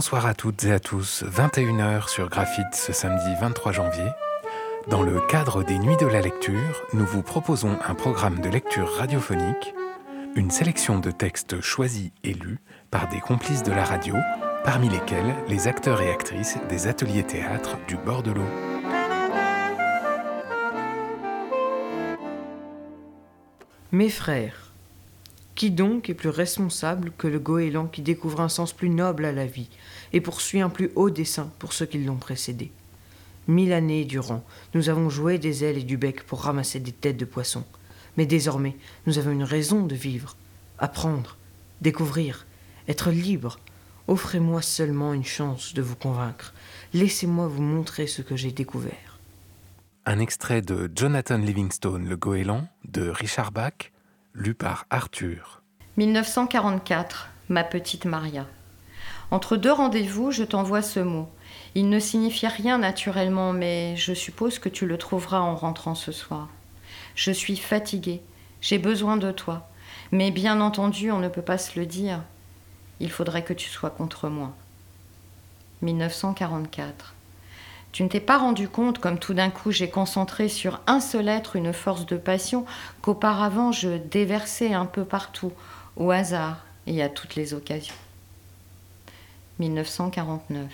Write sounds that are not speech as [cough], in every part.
Bonsoir à toutes et à tous, 21h sur Graphite ce samedi 23 janvier. Dans le cadre des Nuits de la lecture, nous vous proposons un programme de lecture radiophonique, une sélection de textes choisis et lus par des complices de la radio, parmi lesquels les acteurs et actrices des ateliers théâtre du bord de l'eau. Mes frères, qui donc est plus responsable que le goéland qui découvre un sens plus noble à la vie et poursuit un plus haut dessein pour ceux qui l'ont précédé? Mille années durant, nous avons joué des ailes et du bec pour ramasser des têtes de poissons. Mais désormais, nous avons une raison de vivre, apprendre, découvrir, être libre. Offrez-moi seulement une chance de vous convaincre. Laissez-moi vous montrer ce que j'ai découvert. Un extrait de Jonathan Livingstone, Le Goéland, de Richard Bach, par Arthur. 1944, ma petite Maria. Entre deux rendez-vous, je t'envoie ce mot. Il ne signifie rien naturellement, mais je suppose que tu le trouveras en rentrant ce soir. Je suis fatiguée, j'ai besoin de toi, mais bien entendu, on ne peut pas se le dire. Il faudrait que tu sois contre moi. 1944. Tu ne t'es pas rendu compte, comme tout d'un coup j'ai concentré sur un seul être une force de passion qu'auparavant je déversais un peu partout, au hasard et à toutes les occasions. 1949.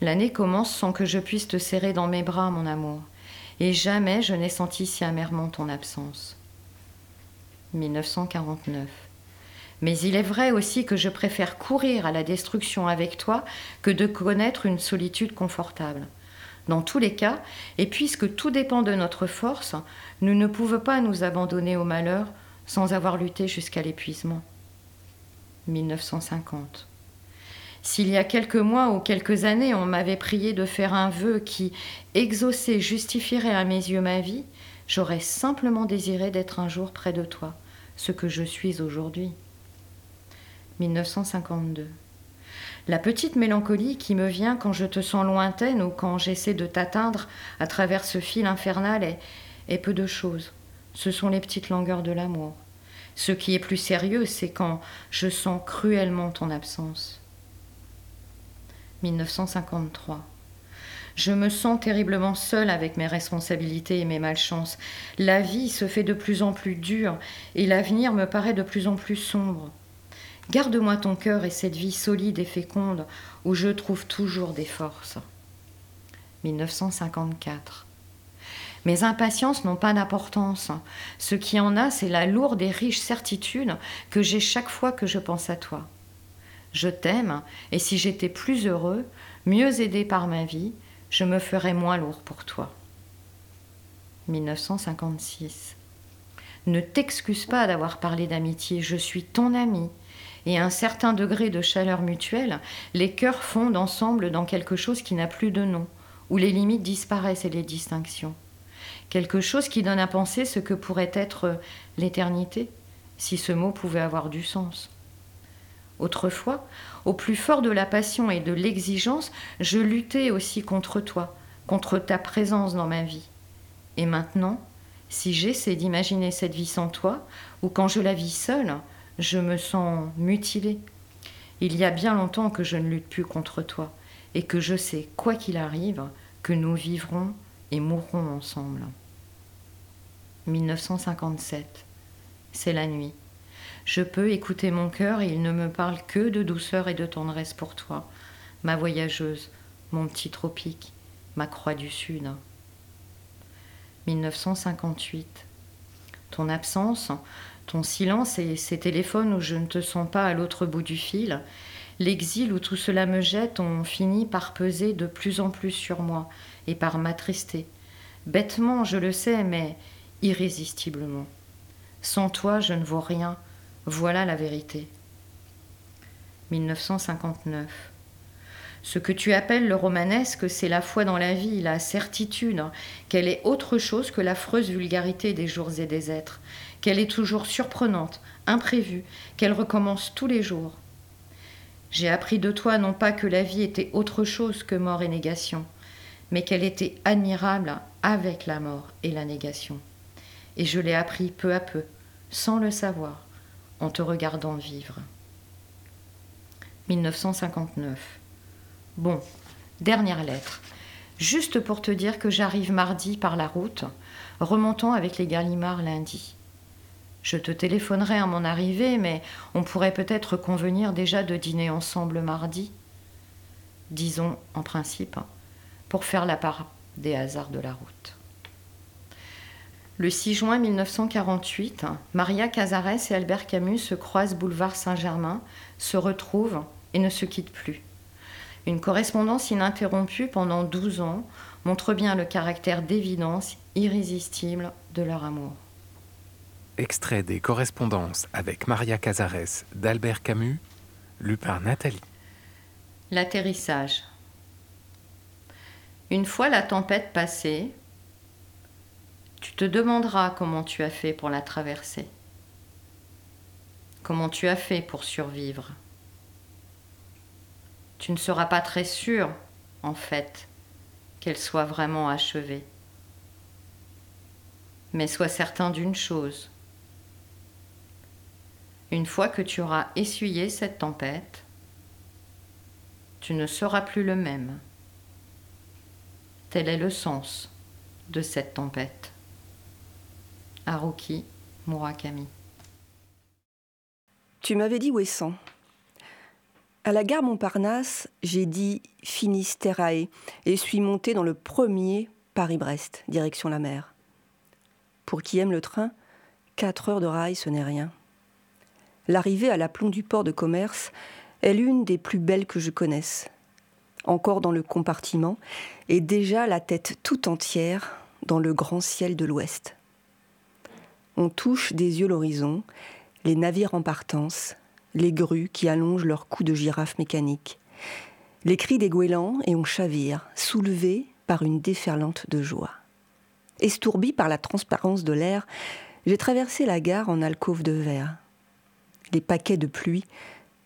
L'année commence sans que je puisse te serrer dans mes bras, mon amour, et jamais je n'ai senti si amèrement ton absence. 1949. Mais il est vrai aussi que je préfère courir à la destruction avec toi que de connaître une solitude confortable. Dans tous les cas, et puisque tout dépend de notre force, nous ne pouvons pas nous abandonner au malheur sans avoir lutté jusqu'à l'épuisement. 1950. S'il y a quelques mois ou quelques années on m'avait prié de faire un vœu qui, exaucé, justifierait à mes yeux ma vie, j'aurais simplement désiré d'être un jour près de toi, ce que je suis aujourd'hui. 1952. La petite mélancolie qui me vient quand je te sens lointaine ou quand j'essaie de t'atteindre à travers ce fil infernal est, peu de choses. Ce sont les petites langueurs de l'amour. Ce qui est plus sérieux, c'est quand je sens cruellement ton absence. 1953. Je me sens terriblement seule avec mes responsabilités et mes malchances. La vie se fait de plus en plus dure et l'avenir me paraît de plus en plus sombre. Garde-moi ton cœur et cette vie solide et féconde où je trouve toujours des forces. 1954. Mes impatiences n'ont pas d'importance. Ce qui en a, c'est la lourde et riche certitude que j'ai chaque fois que je pense à toi. Je t'aime, et si j'étais plus heureux, mieux aidé par ma vie, je me ferais moins lourd pour toi. 1956. Ne t'excuse pas d'avoir parlé d'amitié, je suis ton ami, et un certain degré de chaleur mutuelle, les cœurs fondent ensemble dans quelque chose qui n'a plus de nom, où les limites disparaissent et les distinctions. Quelque chose qui donne à penser ce que pourrait être l'éternité, si ce mot pouvait avoir du sens. Autrefois, au plus fort de la passion et de l'exigence, je luttais aussi contre toi, contre ta présence dans ma vie. Et maintenant, si j'essaie d'imaginer cette vie sans toi, ou quand je la vis seule, je me sens mutilée. Il y a bien longtemps que je ne lutte plus contre toi, et que je sais, quoi qu'il arrive, que nous vivrons et mourrons ensemble. 1957. C'est la nuit. Je peux écouter mon cœur et il ne me parle que de douceur et de tendresse pour toi, ma voyageuse, mon petit tropique, ma croix du Sud. 1958. Ton absence, ton silence et ces téléphones où je ne te sens pas à l'autre bout du fil, l'exil où tout cela me jette ont fini par peser de plus en plus sur moi et par m'attrister. Bêtement, je le sais, mais irrésistiblement. Sans toi, je ne vaux rien, voilà la vérité. 1959. Ce que tu appelles le romanesque, c'est la foi dans la vie, la certitude qu'elle est autre chose que l'affreuse vulgarité des jours et des êtres, qu'elle est toujours surprenante, imprévue, qu'elle recommence tous les jours. J'ai appris de toi non pas que la vie était autre chose que mort et négation, mais qu'elle était admirable avec la mort et la négation. Et je l'ai appris peu à peu, sans le savoir, en te regardant vivre. 1959. Bon, dernière lettre. Juste pour te dire que j'arrive mardi par la route, remontant avec les Gallimards lundi. Je te téléphonerai à mon arrivée, mais on pourrait peut-être convenir déjà de dîner ensemble mardi. Disons, en principe, pour faire la part des hasards de la route. Le 6 juin 1948, Maria Cazares et Albert Camus se croisent boulevard Saint-Germain, se retrouvent et ne se quittent plus. Une correspondance ininterrompue pendant 12 ans montre bien le caractère d'évidence irrésistible de leur amour. Extrait des correspondances avec Maria Cazares d'Albert Camus, lu par Nathalie. L'atterrissage. Une fois la tempête passée, tu te demanderas comment tu as fait pour la traverser. Comment tu as fait pour survivre. Tu ne seras pas très sûr, en fait, qu'elle soit vraiment achevée. Mais sois certain d'une chose. Une fois que tu auras essuyé cette tempête, tu ne seras plus le même. Tel est le sens de cette tempête. Haruki Murakami. Tu m'avais dit Ouessant. À la gare Montparnasse, j'ai dit Finisterae et suis monté dans le premier Paris-Brest, direction la mer. Pour qui aime le train, quatre heures de rail, ce n'est rien. L'arrivée à l'aplomb du port de commerce est l'une des plus belles que je connaisse. Encore dans le compartiment, et déjà la tête tout entière dans le grand ciel de l'ouest. On touche des yeux l'horizon, les navires en partance, les grues qui allongent leurs coups de girafe mécanique, les cris des goélands et on chavire, soulevés par une déferlante de joie. Estourbi par la transparence de l'air, j'ai traversé la gare en alcôve de verre les paquets de pluie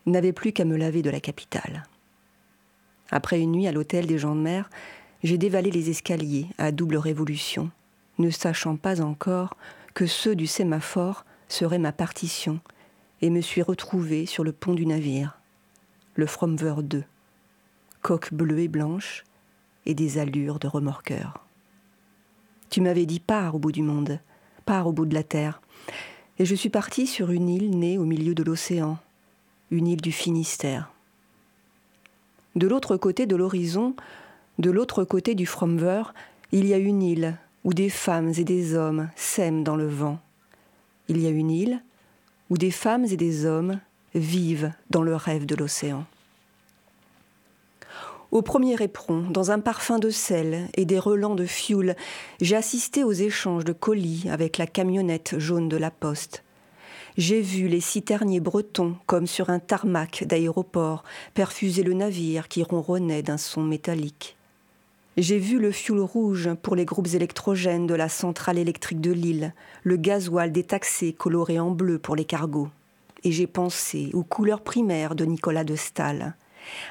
n'avaient plus qu'à me laver de la capitale. Après une nuit à l'hôtel des gens de mer, j'ai dévalé les escaliers à double révolution, ne sachant pas encore que ceux du sémaphore seraient ma partition, et me suis retrouvé sur le pont du navire, le Fromver 2, coque bleue et blanche et des allures de remorqueur. Tu m'avais dit pars au bout du monde, pars au bout de la terre, et je suis parti sur une île née au milieu de l'océan, une île du Finistère. De l'autre côté de l'horizon, de l'autre côté du Fromver, il y a une île où des femmes et des hommes s'aiment dans le vent. Il y a une île où des femmes et des hommes vivent dans le rêve de l'océan. Au premier éperon, dans un parfum de sel et des relents de fioul, j'ai assisté aux échanges de colis avec la camionnette jaune de la poste. J'ai vu les citerniers bretons, comme sur un tarmac d'aéroport, perfuser le navire qui ronronnait d'un son métallique. J'ai vu le fioul rouge pour les groupes électrogènes de la centrale électrique de Lille, le gasoil détaxé coloré en bleu pour les cargos. Et j'ai pensé aux couleurs primaires de Nicolas de Stahl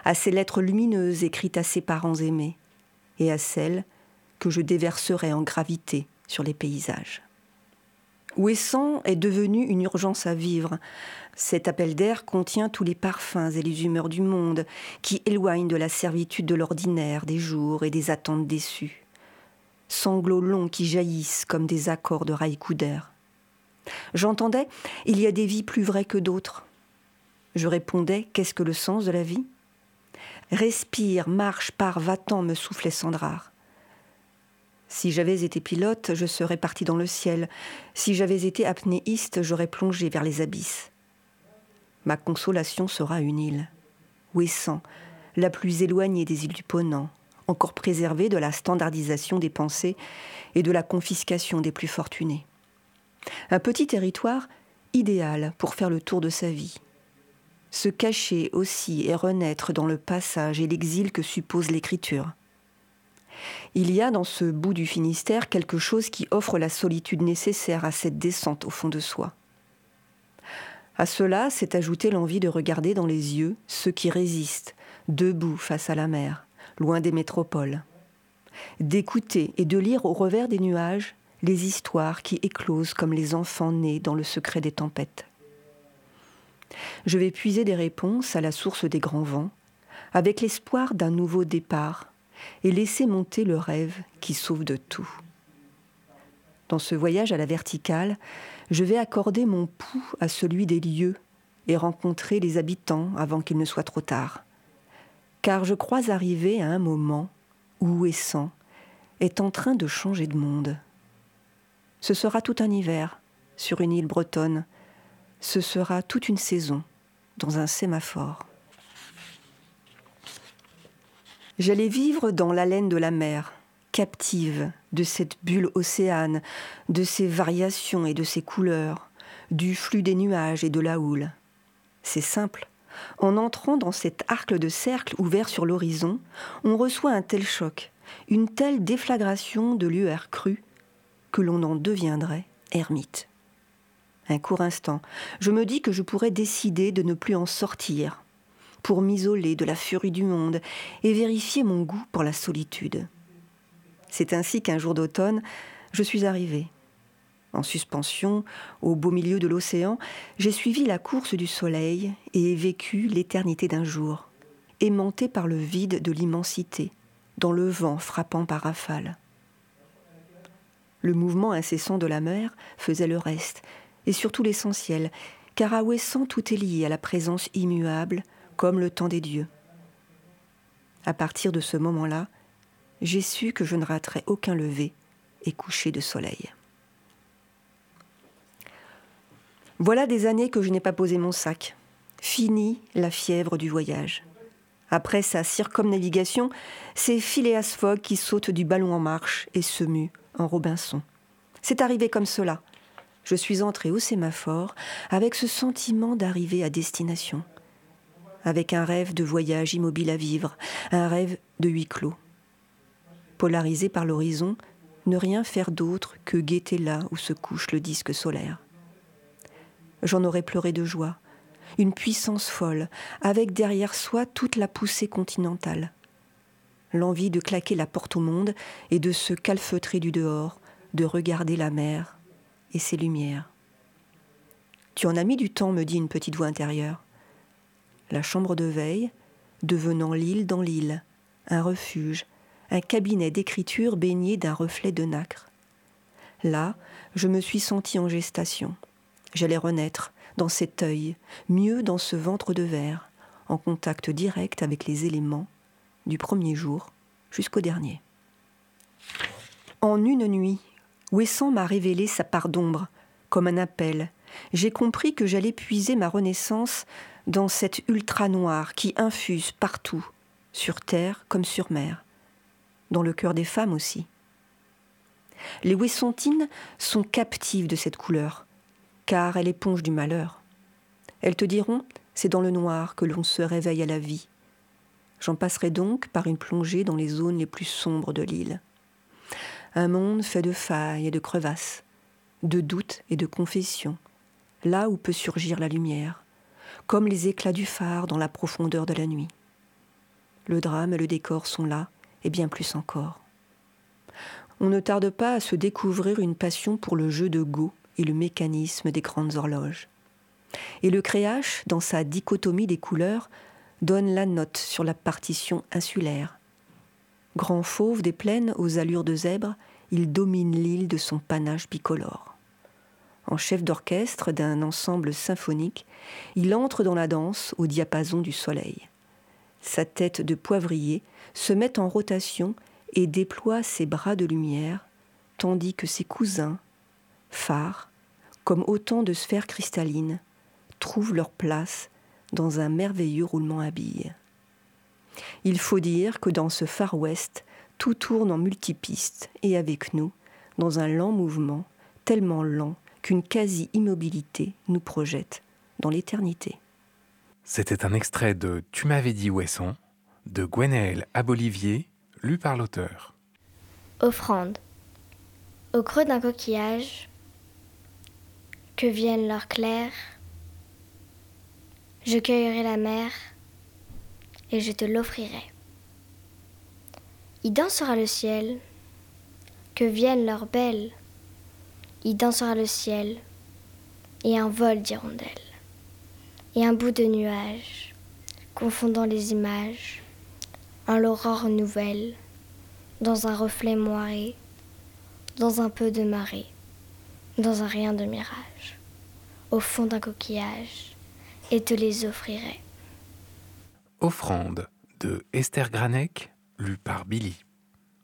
à ces lettres lumineuses écrites à ses parents aimés, et à celles que je déverserai en gravité sur les paysages. Ouessant est devenu une urgence à vivre. Cet appel d'air contient tous les parfums et les humeurs du monde qui éloignent de la servitude de l'ordinaire, des jours et des attentes déçues. Sanglots longs qui jaillissent comme des accords de raïkouder. J'entendais Il y a des vies plus vraies que d'autres. Je répondais Qu'est-ce que le sens de la vie? Respire, marche, pars, va-t'en, me soufflait Sandrard. Si j'avais été pilote, je serais parti dans le ciel. Si j'avais été apnéiste, j'aurais plongé vers les abysses. Ma consolation sera une île, Ouessant, la plus éloignée des îles du Ponant, encore préservée de la standardisation des pensées et de la confiscation des plus fortunés. Un petit territoire idéal pour faire le tour de sa vie, se cacher aussi et renaître dans le passage et l'exil que suppose l'écriture. Il y a dans ce bout du Finistère quelque chose qui offre la solitude nécessaire à cette descente au fond de soi. À cela s'est ajoutée l'envie de regarder dans les yeux ceux qui résistent, debout face à la mer, loin des métropoles, d'écouter et de lire au revers des nuages les histoires qui éclosent comme les enfants nés dans le secret des tempêtes. Je vais puiser des réponses à la source des grands vents, avec l'espoir d'un nouveau départ, et laisser monter le rêve qui sauve de tout. Dans ce voyage à la verticale, je vais accorder mon pouls à celui des lieux et rencontrer les habitants avant qu'il ne soit trop tard. Car je crois arriver à un moment où Ouessant est en train de changer de monde. Ce sera tout un hiver sur une île bretonne. Ce sera toute une saison dans un sémaphore. J'allais vivre dans l'haleine de la mer, captive de cette bulle océane, de ses variations et de ses couleurs, du flux des nuages et de la houle. C'est simple. En entrant dans cet arc de cercle ouvert sur l'horizon, on reçoit un tel choc, une telle déflagration de lueur crue, que l'on en deviendrait ermite. Un court instant, je me dis que je pourrais décider de ne plus en sortir, pour m'isoler de la furie du monde et vérifier mon goût pour la solitude. C'est ainsi qu'un jour d'automne, je suis arrivée. En suspension, au beau milieu de l'océan, j'ai suivi la course du soleil et ai vécu l'éternité d'un jour, aimanté par le vide de l'immensité, dans le vent frappant par rafales. Le mouvement incessant de la mer faisait le reste, et surtout l'essentiel, car à Ouessant tout est lié à la présence immuable, comme le temps des dieux. À partir de ce moment-là, j'ai su que je ne raterais aucun lever et coucher de soleil. Voilà des années que je n'ai pas posé mon sac. Fini la fièvre du voyage. Après sa circumnavigation, c'est Phileas Fogg qui saute du ballon en marche et se mue en Robinson. C'est arrivé comme cela. Je suis entré au sémaphore avec ce sentiment d'arriver à destination, avec un rêve de voyage immobile à vivre, un rêve de huis clos. Polarisé par l'horizon, ne rien faire d'autre que guetter là où se couche le disque solaire. J'en aurais pleuré de joie, une puissance folle, avec derrière soi toute la poussée continentale. L'envie de claquer la porte au monde et de se calfeutrer du dehors, de regarder la mer et ses lumières. Tu en as mis du temps, me dit une petite voix intérieure. La chambre de veille, devenant l'île dans l'île, un refuge, un cabinet d'écriture baigné d'un reflet de nacre. Là, je me suis senti en gestation. J'allais renaître, dans cet œil, mieux dans ce ventre de verre, en contact direct avec les éléments, du premier jour jusqu'au dernier. En une nuit, Ouessant m'a révélé sa part d'ombre, comme un appel. J'ai compris que j'allais puiser ma renaissance dans cette ultra-noir qui infuse partout, sur terre comme sur mer, dans le cœur des femmes aussi. Les Ouessantines sont captives de cette couleur, car elle éponge du malheur. Elles te diront, c'est dans le noir que l'on se réveille à la vie. J'en passerai donc par une plongée dans les zones les plus sombres de l'île. Un monde fait de failles et de crevasses, de doutes et de confessions, là où peut surgir la lumière, comme les éclats du phare dans la profondeur de la nuit. Le drame et le décor sont là, et bien plus encore. On ne tarde pas à se découvrir une passion pour le jeu de go et le mécanisme des grandes horloges. Et le créache, dans sa dichotomie des couleurs, donne la note sur la partition insulaire. Grand fauve des plaines aux allures de zèbre, il domine l'île de son panache bicolore. En chef d'orchestre d'un ensemble symphonique, il entre dans la danse au diapason du soleil. Sa tête de poivrier se met en rotation et déploie ses bras de lumière, tandis que ses cousins, phares, comme autant de sphères cristallines, trouvent leur place dans un merveilleux roulement à billes. Il faut dire que dans ce Far West, tout tourne en multipistes et avec nous, dans un lent mouvement, tellement lent qu'une quasi-immobilité nous projette dans l'éternité. C'était un extrait de Tu m'avais dit Ouesson de Gwenaël Abolivier, lu par l'auteur. Offrande. Au creux d'un coquillage, que vienne l'heure claire, je cueillerai la mer et je te l'offrirai. Y dansera le ciel, que vienne l'heure belle, y dansera le ciel et un vol d'hirondelles. et un bout de nuage, confondant les images, en l'aurore nouvelle, dans un reflet moiré, dans un peu de marée, dans un rien de mirage, au fond d'un coquillage, et te les offrirai. Offrande de Esther Granek, lue par Billy.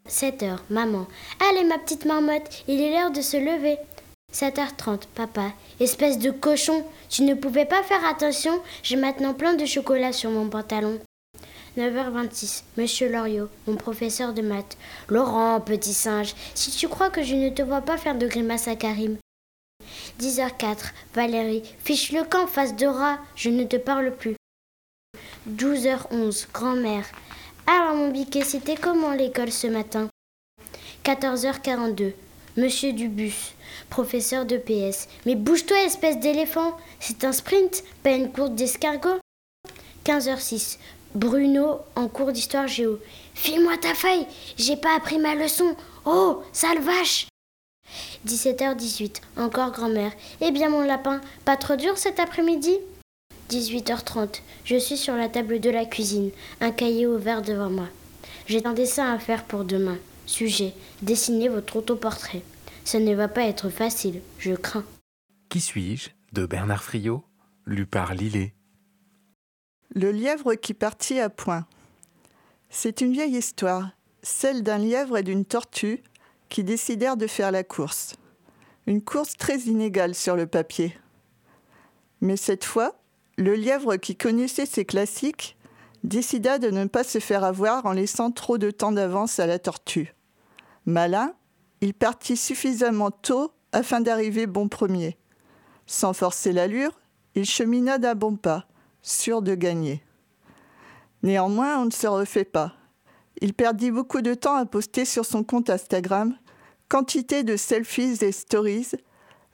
7 heures, maman. Allez, ma petite marmotte, il est l'heure de se lever. 7h30, papa. Espèce de cochon, tu ne pouvais pas faire attention, j'ai maintenant plein de chocolat sur mon pantalon. 9h26, Monsieur Loriot, mon professeur de maths. Laurent, petit singe, si tu crois que je ne te vois pas faire de grimaces à Karim. 10h04, Valérie, fiche le camp face de je ne te parle plus. 12h11, grand-mère. Alors mon biquet, c'était comment l'école ce matin? 14h42, Monsieur Dubus, professeur de PS. Mais bouge-toi, espèce d'éléphant C'est un sprint, pas une course d'escargot 15h06, Bruno en cours d'histoire géo. File-moi ta feuille, j'ai pas appris ma leçon. Oh, sale vache 17h18, encore grand-mère. Eh bien mon lapin, pas trop dur cet après-midi? 18h30, je suis sur la table de la cuisine, un cahier ouvert devant moi. J'ai un dessin à faire pour demain. Sujet, dessinez votre autoportrait. Ça ne va pas être facile, je crains. Qui suis-je de Bernard Friot, lu par Lillet. Le lièvre qui partit à point. C'est une vieille histoire, celle d'un lièvre et d'une tortue qui décidèrent de faire la course. Une course très inégale sur le papier. Mais cette fois, le lièvre qui connaissait ses classiques décida de ne pas se faire avoir en laissant trop de temps d'avance à la tortue. Malin, il partit suffisamment tôt afin d'arriver bon premier. Sans forcer l'allure, il chemina d'un bon pas sûr de gagner. Néanmoins, on ne se refait pas. Il perdit beaucoup de temps à poster sur son compte Instagram quantité de selfies et stories,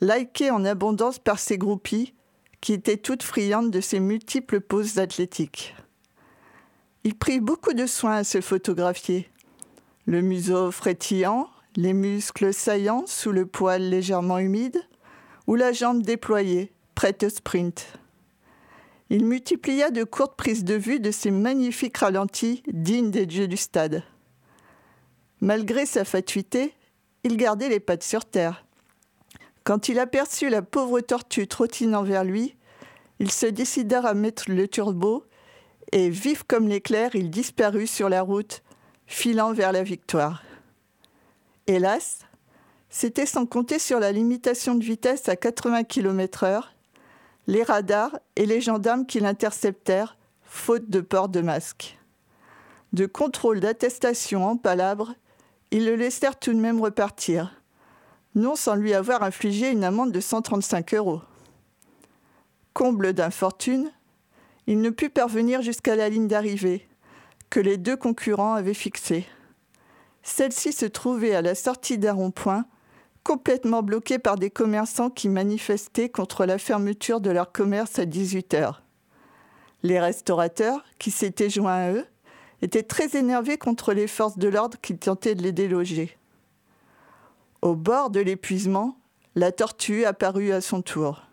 likés en abondance par ses groupies, qui étaient toutes friandes de ses multiples poses athlétiques. Il prit beaucoup de soin à se photographier. Le museau frétillant, les muscles saillants sous le poil légèrement humide, ou la jambe déployée, prête au sprint. Il multiplia de courtes prises de vue de ces magnifiques ralentis dignes des dieux du stade. Malgré sa fatuité, il gardait les pattes sur terre. Quand il aperçut la pauvre tortue trottinant vers lui, il se décida à mettre le turbo et, vif comme l'éclair, il disparut sur la route, filant vers la victoire. Hélas, c'était sans compter sur la limitation de vitesse à 80 km/h les radars et les gendarmes qui l'interceptèrent, faute de port de masque. De contrôle d'attestation en palabres, ils le laissèrent tout de même repartir, non sans lui avoir infligé une amende de 135 euros. Comble d'infortune, il ne put parvenir jusqu'à la ligne d'arrivée, que les deux concurrents avaient fixée. Celle-ci se trouvait à la sortie d'un rond-point complètement bloqués par des commerçants qui manifestaient contre la fermeture de leur commerce à 18 heures. Les restaurateurs, qui s'étaient joints à eux, étaient très énervés contre les forces de l'ordre qui tentaient de les déloger. Au bord de l'épuisement, la tortue apparut à son tour.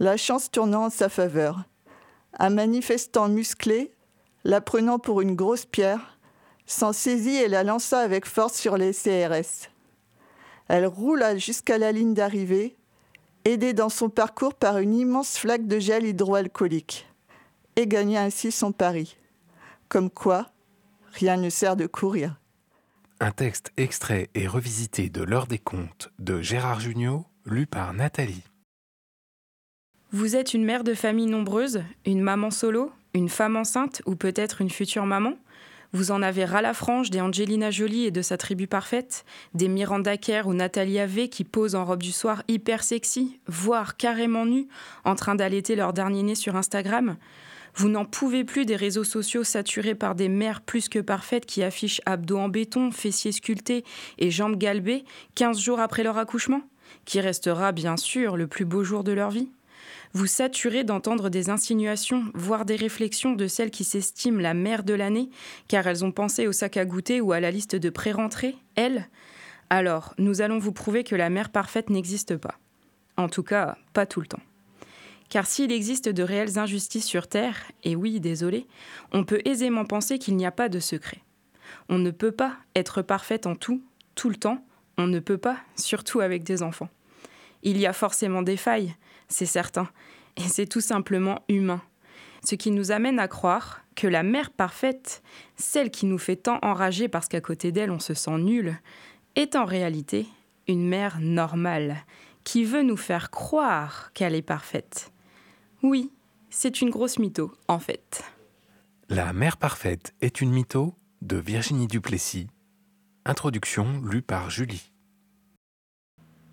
La chance tournant en sa faveur. Un manifestant musclé, la prenant pour une grosse pierre, s'en saisit et la lança avec force sur les CRS. Elle roula jusqu'à la ligne d'arrivée, aidée dans son parcours par une immense flaque de gel hydroalcoolique, et gagna ainsi son pari. Comme quoi, rien ne sert de courir. Un texte extrait et revisité de L'heure des contes de Gérard Jugnot, lu par Nathalie. Vous êtes une mère de famille nombreuse, une maman solo, une femme enceinte ou peut-être une future maman? Vous en avez ras la frange des Angelina Jolie et de sa tribu parfaite, des Miranda Kerr ou Nathalie V qui posent en robe du soir hyper sexy, voire carrément nues, en train d'allaiter leur dernier né sur Instagram. Vous n'en pouvez plus des réseaux sociaux saturés par des mères plus que parfaites qui affichent abdos en béton, fessiers sculptés et jambes galbées 15 jours après leur accouchement, qui restera bien sûr le plus beau jour de leur vie vous saturez d'entendre des insinuations, voire des réflexions de celles qui s'estiment la mère de l'année, car elles ont pensé au sac à goûter ou à la liste de pré-rentrée, elles? Alors, nous allons vous prouver que la mère parfaite n'existe pas. En tout cas, pas tout le temps. Car s'il existe de réelles injustices sur Terre, et oui, désolé, on peut aisément penser qu'il n'y a pas de secret. On ne peut pas être parfaite en tout, tout le temps, on ne peut pas, surtout avec des enfants. Il y a forcément des failles, c'est certain, et c'est tout simplement humain. Ce qui nous amène à croire que la mère parfaite, celle qui nous fait tant enrager parce qu'à côté d'elle on se sent nul, est en réalité une mère normale, qui veut nous faire croire qu'elle est parfaite. Oui, c'est une grosse mytho, en fait. La mère parfaite est une mytho de Virginie Duplessis. Introduction lue par Julie.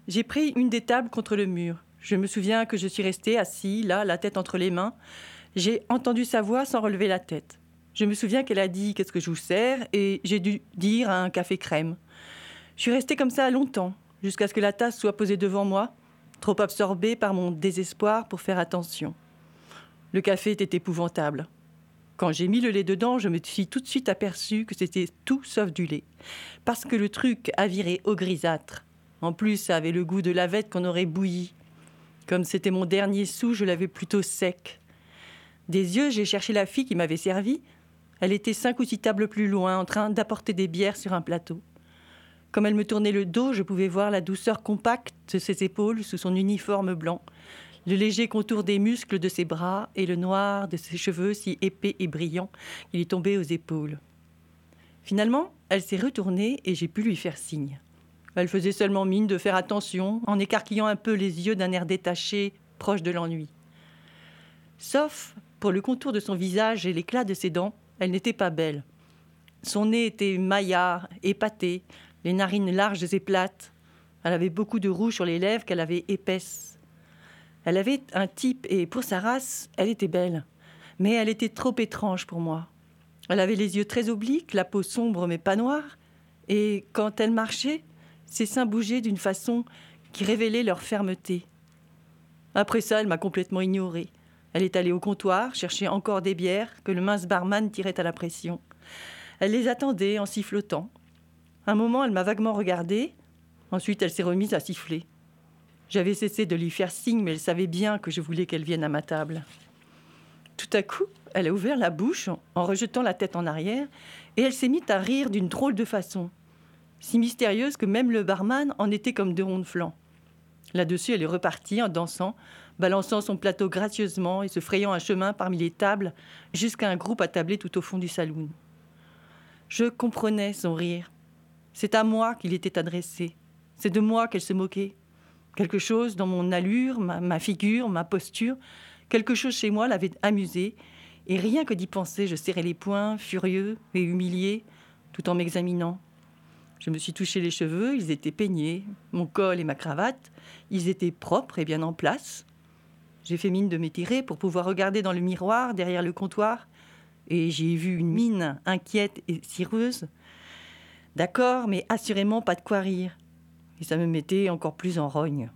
J'ai pris une des tables contre le mur. Je me souviens que je suis resté assis, là, la tête entre les mains. J'ai entendu sa voix sans relever la tête. Je me souviens qu'elle a dit Qu'est-ce que je vous sers? et j'ai dû dire un café crème. Je suis resté comme ça longtemps, jusqu'à ce que la tasse soit posée devant moi, trop absorbé par mon désespoir pour faire attention. Le café était épouvantable. Quand j'ai mis le lait dedans, je me suis tout de suite aperçu que c'était tout sauf du lait, parce que le truc a viré au grisâtre. En plus, ça avait le goût de lavette qu'on aurait bouilli. Comme c'était mon dernier sou, je l'avais plutôt sec. Des yeux, j'ai cherché la fille qui m'avait servi. Elle était cinq ou six tables plus loin, en train d'apporter des bières sur un plateau. Comme elle me tournait le dos, je pouvais voir la douceur compacte de ses épaules sous son uniforme blanc, le léger contour des muscles de ses bras et le noir de ses cheveux si épais et brillants qu'il lui tombait aux épaules. Finalement, elle s'est retournée et j'ai pu lui faire signe. Elle faisait seulement mine de faire attention, en écarquillant un peu les yeux d'un air détaché, proche de l'ennui. Sauf pour le contour de son visage et l'éclat de ses dents, elle n'était pas belle. Son nez était maillard, épaté, les narines larges et plates. Elle avait beaucoup de rouge sur les lèvres qu'elle avait épaisses. Elle avait un type et pour sa race, elle était belle. Mais elle était trop étrange pour moi. Elle avait les yeux très obliques, la peau sombre mais pas noire. Et quand elle marchait, ses seins bougeaient d'une façon qui révélait leur fermeté. Après ça, elle m'a complètement ignorée. Elle est allée au comptoir chercher encore des bières que le mince barman tirait à la pression. Elle les attendait en sifflotant. Un moment, elle m'a vaguement regardée. Ensuite, elle s'est remise à siffler. J'avais cessé de lui faire signe, mais elle savait bien que je voulais qu'elle vienne à ma table. Tout à coup, elle a ouvert la bouche en rejetant la tête en arrière et elle s'est mise à rire d'une drôle de façon, si mystérieuse que même le barman en était comme de ronds de flanc. Là-dessus, elle est repartie en dansant, balançant son plateau gracieusement et se frayant un chemin parmi les tables jusqu'à un groupe attablé tout au fond du saloon. Je comprenais son rire. C'est à moi qu'il était adressé. C'est de moi qu'elle se moquait. Quelque chose dans mon allure, ma, figure, ma posture, quelque chose chez moi l'avait amusé, et rien que d'y penser, je serrais les poings, furieux et humilié, tout en m'examinant. Je me suis touché les cheveux, ils étaient peignés, mon col et ma cravate, ils étaient propres et bien en place. J'ai fait mine de m'étirer pour pouvoir regarder dans le miroir derrière le comptoir, et j'ai vu une mine inquiète et cireuse. D'accord, mais assurément pas de quoi rire. Et ça me mettait encore plus en rogne.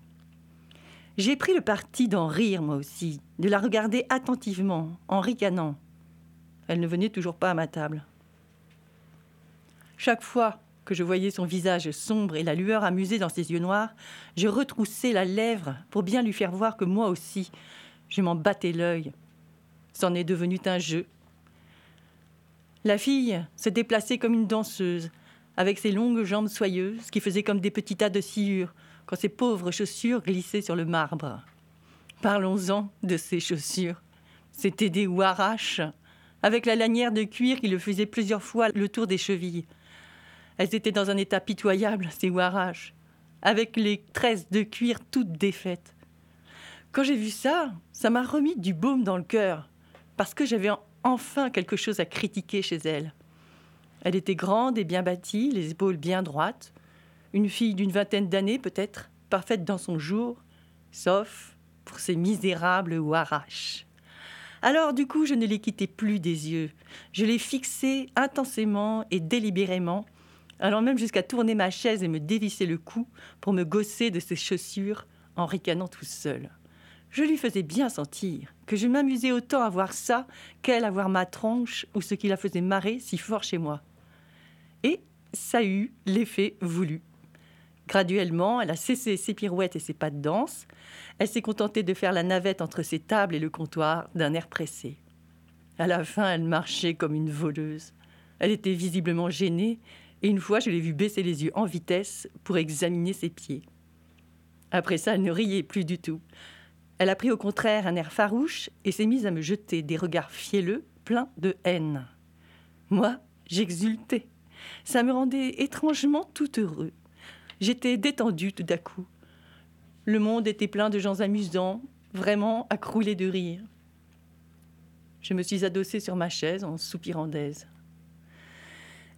J'ai pris le parti d'en rire, moi aussi, de la regarder attentivement, en ricanant. Elle ne venait toujours pas à ma table. Chaque fois que je voyais son visage sombre et la lueur amusée dans ses yeux noirs, je retroussais la lèvre pour bien lui faire voir que moi aussi, je m'en battais l'œil. C'en est devenu un jeu. La fille se déplaçait comme une danseuse, avec ses longues jambes soyeuses qui faisaient comme des petits tas de sciures quand ses pauvres chaussures glissaient sur le marbre. Parlons-en de ces chaussures. C'étaient des waraches, avec la lanière de cuir qui le faisait plusieurs fois le tour des chevilles. Elles étaient dans un état pitoyable, ces waraches, avec les tresses de cuir toutes défaites. Quand j'ai vu ça, ça m'a remis du baume dans le cœur, parce que j'avais enfin quelque chose à critiquer chez elle. Elle était grande et bien bâtie, les épaules bien droites, une fille d'une vingtaine d'années peut-être, parfaite dans son jour, sauf pour ces misérables waraches. Alors du coup, je ne les quittais plus des yeux. Je les fixais intensément et délibérément allant même jusqu'à tourner ma chaise et me dévisser le cou pour me gosser de ses chaussures en ricanant tout seul. Je lui faisais bien sentir que je m'amusais autant à voir ça qu'elle à voir ma tranche ou ce qui la faisait marrer si fort chez moi. Et ça eut l'effet voulu. Graduellement, elle a cessé ses pirouettes et ses pas de danse. Elle s'est contentée de faire la navette entre ses tables et le comptoir d'un air pressé. À la fin, elle marchait comme une voleuse. Elle était visiblement gênée, et une fois, je l'ai vue baisser les yeux en vitesse pour examiner ses pieds. Après ça, elle ne riait plus du tout. Elle a pris au contraire un air farouche et s'est mise à me jeter des regards fielleux, pleins de haine. Moi, j'exultais. Ça me rendait étrangement tout heureux. J'étais détendue tout à coup. Le monde était plein de gens amusants, vraiment à de rire. Je me suis adossée sur ma chaise en soupirant d'aise.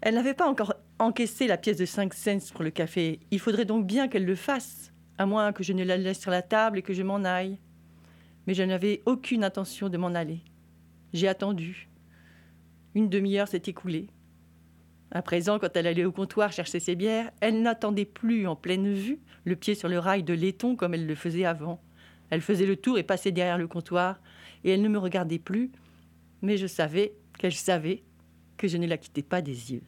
Elle n'avait pas encore encaissé la pièce de 5 cents pour le café. Il faudrait donc bien qu'elle le fasse, à moins que je ne la laisse sur la table et que je m'en aille. Mais je n'avais aucune intention de m'en aller. J'ai attendu. Une demi-heure s'est écoulée. À présent, quand elle allait au comptoir chercher ses bières, elle n'attendait plus en pleine vue, le pied sur le rail de laiton comme elle le faisait avant. Elle faisait le tour et passait derrière le comptoir, et elle ne me regardait plus, mais je savais qu'elle savait que je ne la quittais pas des yeux.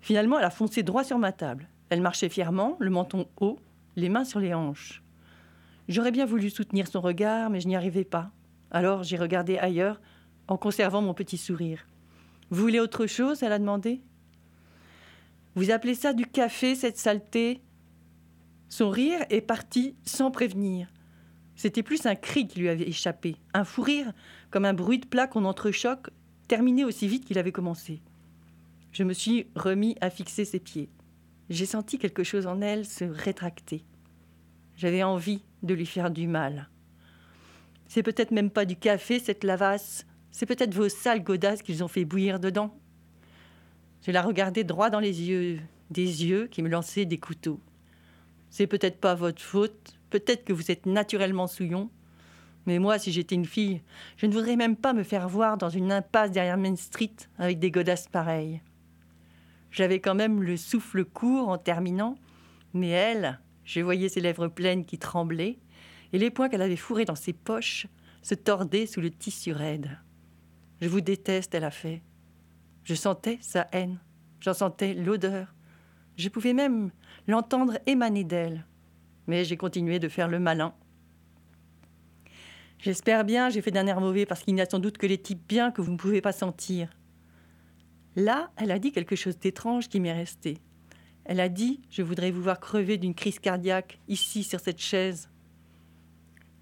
Finalement, elle a foncé droit sur ma table. Elle marchait fièrement, le menton haut, les mains sur les hanches. J'aurais bien voulu soutenir son regard, mais je n'y arrivais pas. Alors j'ai regardé ailleurs, en conservant mon petit sourire. Vous voulez autre chose? elle a demandé. Vous appelez ça du café, cette saleté? Son rire est parti sans prévenir. C'était plus un cri qui lui avait échappé, un fou rire, comme un bruit de plat qu'on entrechoque, terminé aussi vite qu'il avait commencé. Je me suis remis à fixer ses pieds. J'ai senti quelque chose en elle se rétracter. J'avais envie de lui faire du mal. C'est peut-être même pas du café, cette lavasse, c'est peut-être vos sales godasses qu'ils ont fait bouillir dedans. Je la regardais droit dans les yeux, des yeux qui me lançaient des couteaux. C'est peut-être pas votre faute, peut-être que vous êtes naturellement souillon. Mais moi, si j'étais une fille, je ne voudrais même pas me faire voir dans une impasse derrière Main Street avec des godasses pareilles. J'avais quand même le souffle court en terminant, mais elle, je voyais ses lèvres pleines qui tremblaient, et les poings qu'elle avait fourrés dans ses poches se tordaient sous le tissu raide. Je vous déteste, elle a fait. Je sentais sa haine. J'en sentais l'odeur. Je pouvais même l'entendre émaner d'elle. Mais j'ai continué de faire le malin. J'espère bien, j'ai fait d'un air mauvais parce qu'il n'y a sans doute que les types bien que vous ne pouvez pas sentir. Là, elle a dit quelque chose d'étrange qui m'est resté. Elle a dit Je voudrais vous voir crever d'une crise cardiaque, ici, sur cette chaise.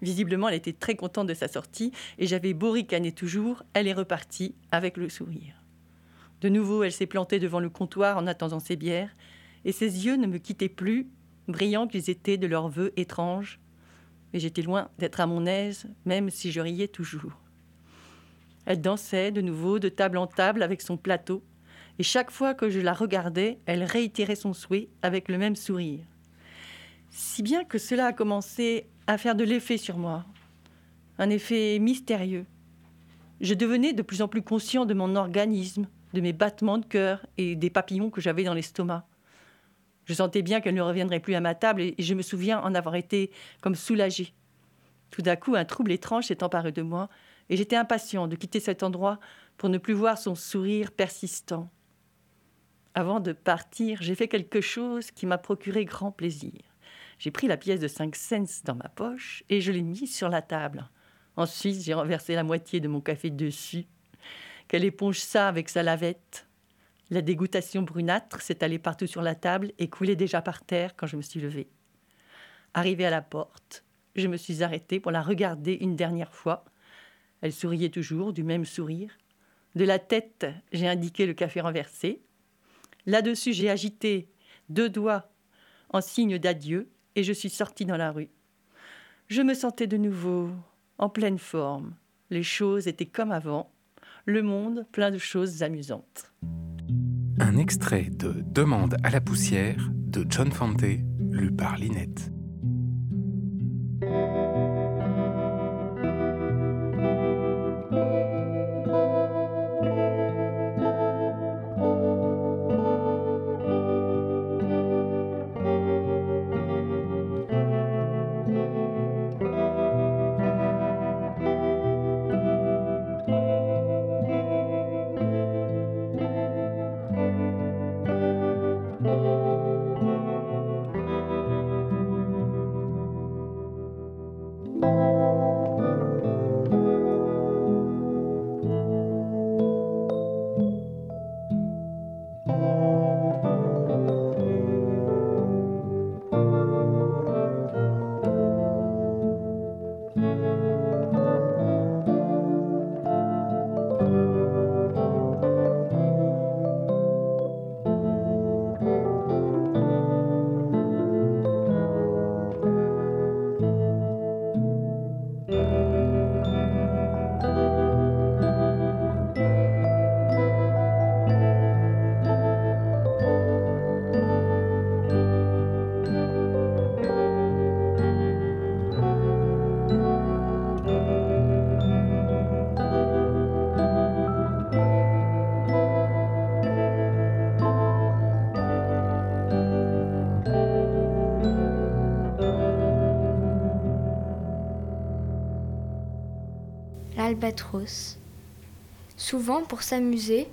Visiblement, elle était très contente de sa sortie, et j'avais beau ricaner toujours, elle est repartie avec le sourire. De nouveau, elle s'est plantée devant le comptoir en attendant ses bières, et ses yeux ne me quittaient plus, brillants qu'ils étaient de leurs vœux étranges. Mais j'étais loin d'être à mon aise, même si je riais toujours. Elle dansait de nouveau de table en table avec son plateau, et chaque fois que je la regardais, elle réitérait son souhait avec le même sourire. Si bien que cela a commencé à faire de l'effet sur moi, un effet mystérieux. Je devenais de plus en plus conscient de mon organisme, de mes battements de cœur et des papillons que j'avais dans l'estomac. Je sentais bien qu'elle ne reviendrait plus à ma table et je me souviens en avoir été comme soulagée. Tout d'un coup, un trouble étrange s'est emparé de moi et j'étais impatient de quitter cet endroit pour ne plus voir son sourire persistant. Avant de partir, j'ai fait quelque chose qui m'a procuré grand plaisir. J'ai pris la pièce de 5 cents dans ma poche et je l'ai mise sur la table. Ensuite, j'ai renversé la moitié de mon café dessus. Qu'elle éponge ça avec sa lavette? La dégoûtation brunâtre s'est allée partout sur la table et coulait déjà par terre quand je me suis levée. Arrivée à la porte, je me suis arrêtée pour la regarder une dernière fois. Elle souriait toujours, du même sourire. De la tête, j'ai indiqué le café renversé. Là-dessus, j'ai agité deux doigts en signe d'adieu et je suis sortie dans la rue. Je me sentais de nouveau en pleine forme. Les choses étaient comme avant, le monde plein de choses amusantes. Un extrait de Demande à la poussière de John Fante, lu par Linette. Albatros. Souvent, pour s'amuser,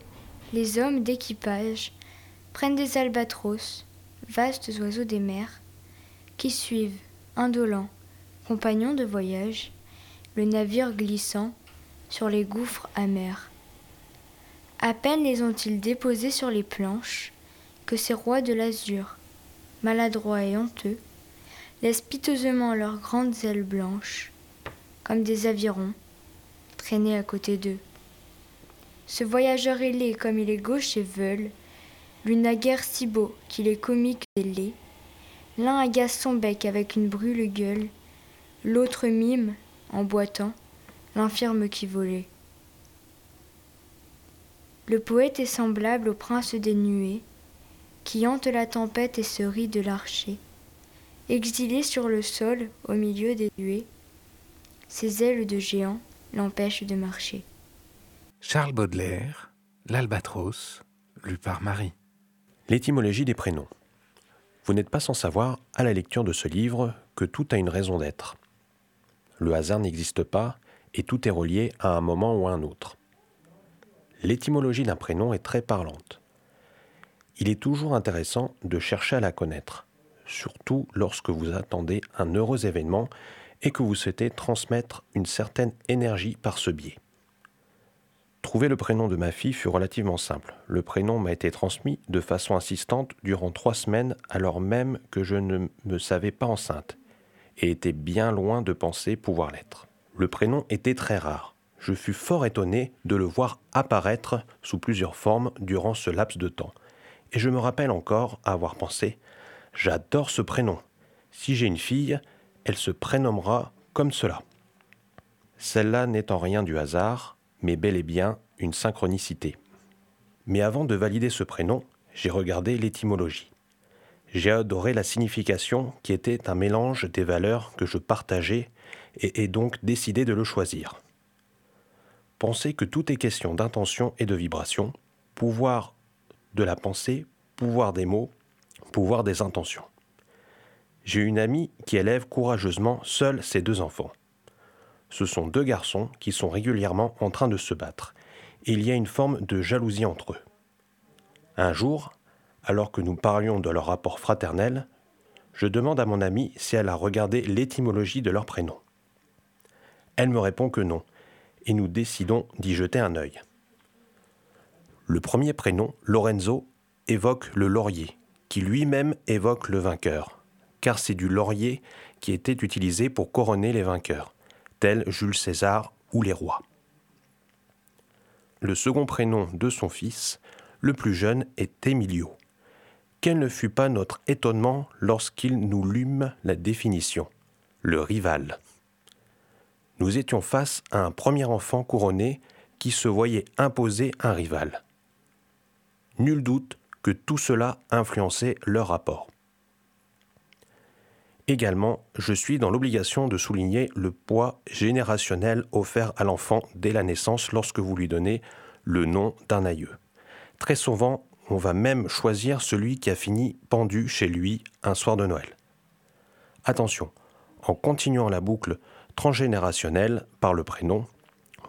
les hommes d'équipage prennent des albatros, vastes oiseaux des mers, qui suivent, indolents, compagnons de voyage, le navire glissant sur les gouffres amers. À peine les ont-ils déposés sur les planches que ces rois de l'azur, maladroits et honteux, laissent piteusement leurs grandes ailes blanches, comme des avirons, traîner à côté d'eux. Ce voyageur ailé comme il est gauche et veule, lui n'a guère si beau qu'il est comique et laid. L'un agace son bec avec une brûle gueule, l'autre mime, en boitant, l'infirme qui volait. Le poète est semblable au prince des nuées, qui hante la tempête et se rit de l'archer. Exilé sur le sol, au milieu des nuées, ses ailes de géant l'empêchent de marcher. Charles Baudelaire, L'Albatros, lu par Marie. L'étymologie des prénoms. Vous n'êtes pas sans savoir, à la lecture de ce livre, que tout a une raison d'être. Le hasard n'existe pas et tout est relié à un moment ou à un autre. L'étymologie d'un prénom est très parlante. Il est toujours intéressant de chercher à la connaître, surtout lorsque vous attendez un heureux événement et que vous souhaitez transmettre une certaine énergie par ce biais. Trouver le prénom de ma fille fut relativement simple. Le prénom m'a été transmis de façon insistante durant trois semaines alors même que je ne me savais pas enceinte et était bien loin de penser pouvoir l'être. Le prénom était très rare. Je fus fort étonné de le voir apparaître sous plusieurs formes durant ce laps de temps. Et je me rappelle encore avoir pensé J'adore ce prénom. Si j'ai une fille, elle se prénommera comme cela. Celle-là n'étant rien du hasard, mais bel et bien une synchronicité. Mais avant de valider ce prénom, j'ai regardé l'étymologie. J'ai adoré la signification qui était un mélange des valeurs que je partageais et ai donc décidé de le choisir. Pensez que tout est question d'intention et de vibration, pouvoir de la pensée, pouvoir des mots, pouvoir des intentions. J'ai une amie qui élève courageusement seule ses deux enfants. Ce sont deux garçons qui sont régulièrement en train de se battre, et il y a une forme de jalousie entre eux. Un jour, alors que nous parlions de leur rapport fraternel, je demande à mon amie si elle a regardé l'étymologie de leur prénom. Elle me répond que non, et nous décidons d'y jeter un œil. Le premier prénom, Lorenzo, évoque le laurier, qui lui-même évoque le vainqueur, car c'est du laurier qui était utilisé pour couronner les vainqueurs, tels Jules César ou les rois. Le second prénom de son fils, le plus jeune, est Emilio quel ne fut pas notre étonnement lorsqu'il nous lûmes la définition le rival. Nous étions face à un premier enfant couronné qui se voyait imposer un rival. Nul doute que tout cela influençait leur rapport. Également, je suis dans l'obligation de souligner le poids générationnel offert à l'enfant dès la naissance lorsque vous lui donnez le nom d'un aïeux. Très souvent, on va même choisir celui qui a fini pendu chez lui un soir de Noël. Attention, en continuant la boucle transgénérationnelle par le prénom,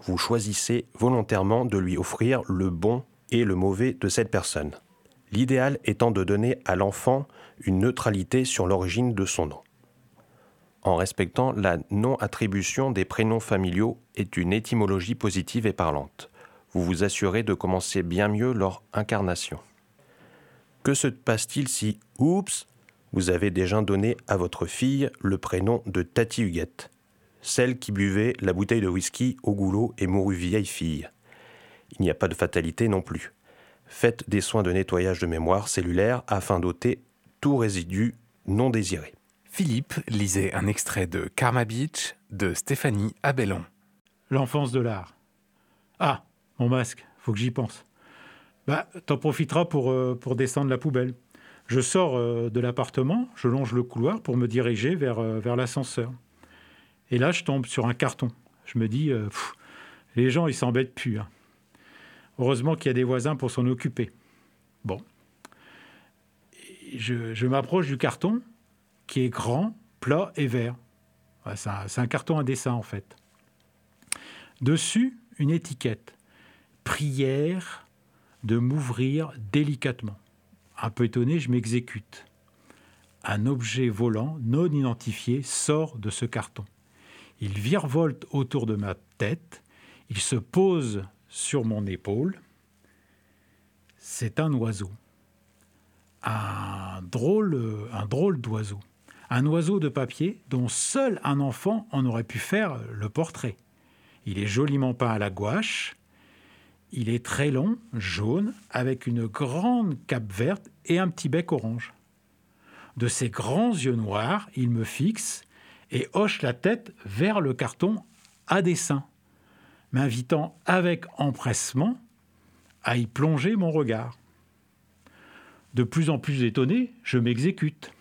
vous choisissez volontairement de lui offrir le bon et le mauvais de cette personne. L'idéal étant de donner à l'enfant une neutralité sur l'origine de son nom. En respectant la non-attribution des prénoms familiaux est une étymologie positive et parlante vous vous assurez de commencer bien mieux leur incarnation. Que se passe-t-il si, oups, vous avez déjà donné à votre fille le prénom de Tati Huguette, celle qui buvait la bouteille de whisky au goulot et mourut vieille fille? Il n'y a pas de fatalité non plus. Faites des soins de nettoyage de mémoire cellulaire afin d'ôter tout résidu non désiré. Philippe lisait un extrait de Karma Beach de Stéphanie Abellon. L'enfance de l'art. Ah, mon masque, faut que j'y pense. Bah, t'en profiteras pour, euh, descendre la poubelle. Je sors euh, de l'appartement, je longe le couloir pour me diriger vers, euh, vers l'ascenseur. Et là, je tombe sur un carton. Je me dis, les gens, ils s'embêtent plus. Hein. Heureusement qu'il y a des voisins pour s'en occuper. Bon. Je m'approche du carton, qui est grand, plat et vert. c'est un, carton à dessin, en fait. Dessus, une étiquette. Prière de m'ouvrir délicatement. Un peu étonné, je m'exécute. Un objet volant non identifié sort de ce carton. Il virevolte autour de ma tête, il se pose sur mon épaule. C'est un oiseau. Un drôle, un drôle d'oiseau. Un oiseau de papier dont seul un enfant en aurait pu faire le portrait. Il est joliment peint à la gouache. Il est très long, jaune, avec une grande cape verte et un petit bec orange. De ses grands yeux noirs, il me fixe et hoche la tête vers le carton à dessin, m'invitant avec empressement à y plonger mon regard. De plus en plus étonné, je m'exécute.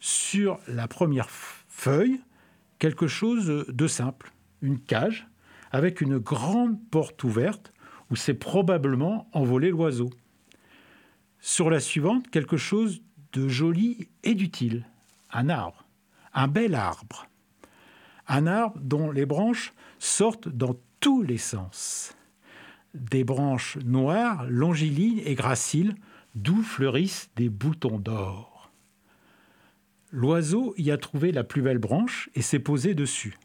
Sur la première feuille, quelque chose de simple, une cage avec une grande porte ouverte où s'est probablement envolé l'oiseau. Sur la suivante, quelque chose de joli et d'utile, un arbre, un bel arbre, un arbre dont les branches sortent dans tous les sens. Des branches noires, longilignes et graciles, d'où fleurissent des boutons d'or. L'oiseau y a trouvé la plus belle branche et s'est posé dessus.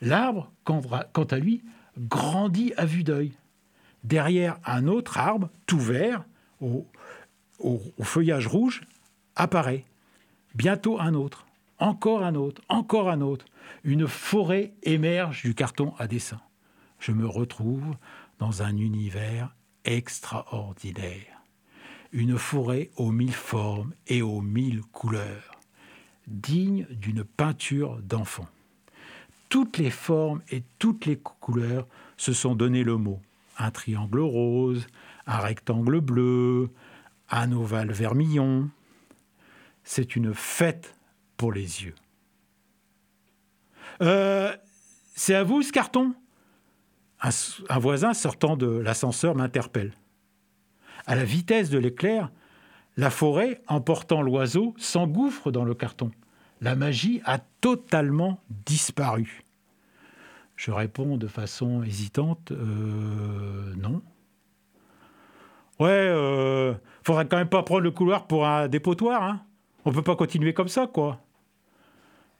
L'arbre, quant à lui, grandit à vue d'œil. Derrière un autre arbre, tout vert, au, feuillage rouge, apparaît. Bientôt un autre, encore un autre, encore un autre. Une forêt émerge du carton à dessin. Je me retrouve dans un univers extraordinaire. Une forêt aux mille formes et aux mille couleurs, digne d'une peinture d'enfant toutes les formes et toutes les couleurs se sont donné le mot. Un triangle rose, un rectangle bleu, un ovale vermillon. C'est une fête pour les yeux. Euh, c'est à vous ce carton un, un voisin sortant de l'ascenseur m'interpelle. À la vitesse de l'éclair, la forêt, emportant l'oiseau, s'engouffre dans le carton la magie a totalement disparu. Je réponds de façon hésitante, euh, non. Ouais, euh, faudrait quand même pas prendre le couloir pour un dépotoir. Hein. On peut pas continuer comme ça, quoi.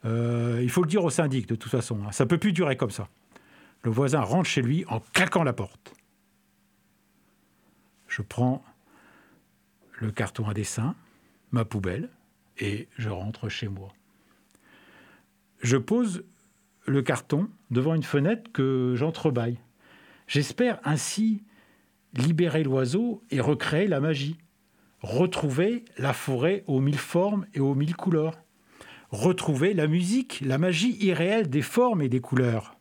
Euh, il faut le dire au syndic, de toute façon. Hein. Ça peut plus durer comme ça. Le voisin rentre chez lui en claquant la porte. Je prends le carton à dessin, ma poubelle, et je rentre chez moi je pose le carton devant une fenêtre que j'entrebâille. J'espère ainsi libérer l'oiseau et recréer la magie, retrouver la forêt aux mille formes et aux mille couleurs, retrouver la musique, la magie irréelle des formes et des couleurs.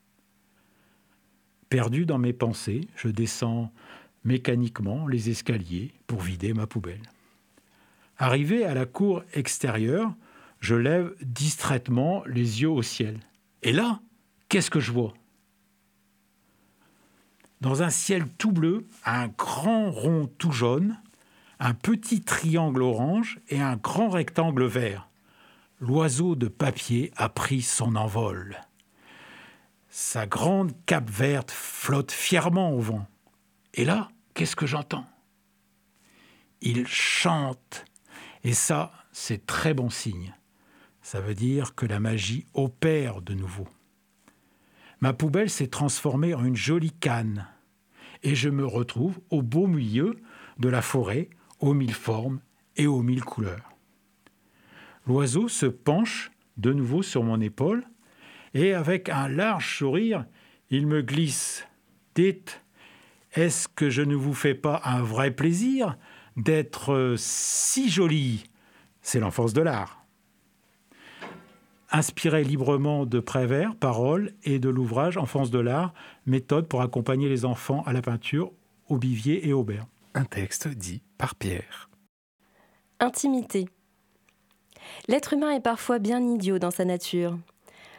Perdu dans mes pensées, je descends mécaniquement les escaliers pour vider ma poubelle. Arrivé à la cour extérieure, je lève distraitement les yeux au ciel. Et là, qu'est-ce que je vois? Dans un ciel tout bleu, un grand rond tout jaune, un petit triangle orange et un grand rectangle vert. L'oiseau de papier a pris son envol. Sa grande cape verte flotte fièrement au vent. Et là, qu'est-ce que j'entends? Il chante. Et ça, c'est très bon signe. Ça veut dire que la magie opère de nouveau. Ma poubelle s'est transformée en une jolie canne et je me retrouve au beau milieu de la forêt aux mille formes et aux mille couleurs. L'oiseau se penche de nouveau sur mon épaule et avec un large sourire, il me glisse. Dites, est-ce que je ne vous fais pas un vrai plaisir d'être si jolie C'est l'enfance de l'art inspiré librement de Prévert, paroles, et de l'ouvrage Enfance de l'art, méthode pour accompagner les enfants à la peinture, au bivier et au berre. Un texte dit par Pierre. Intimité. L'être humain est parfois bien idiot dans sa nature.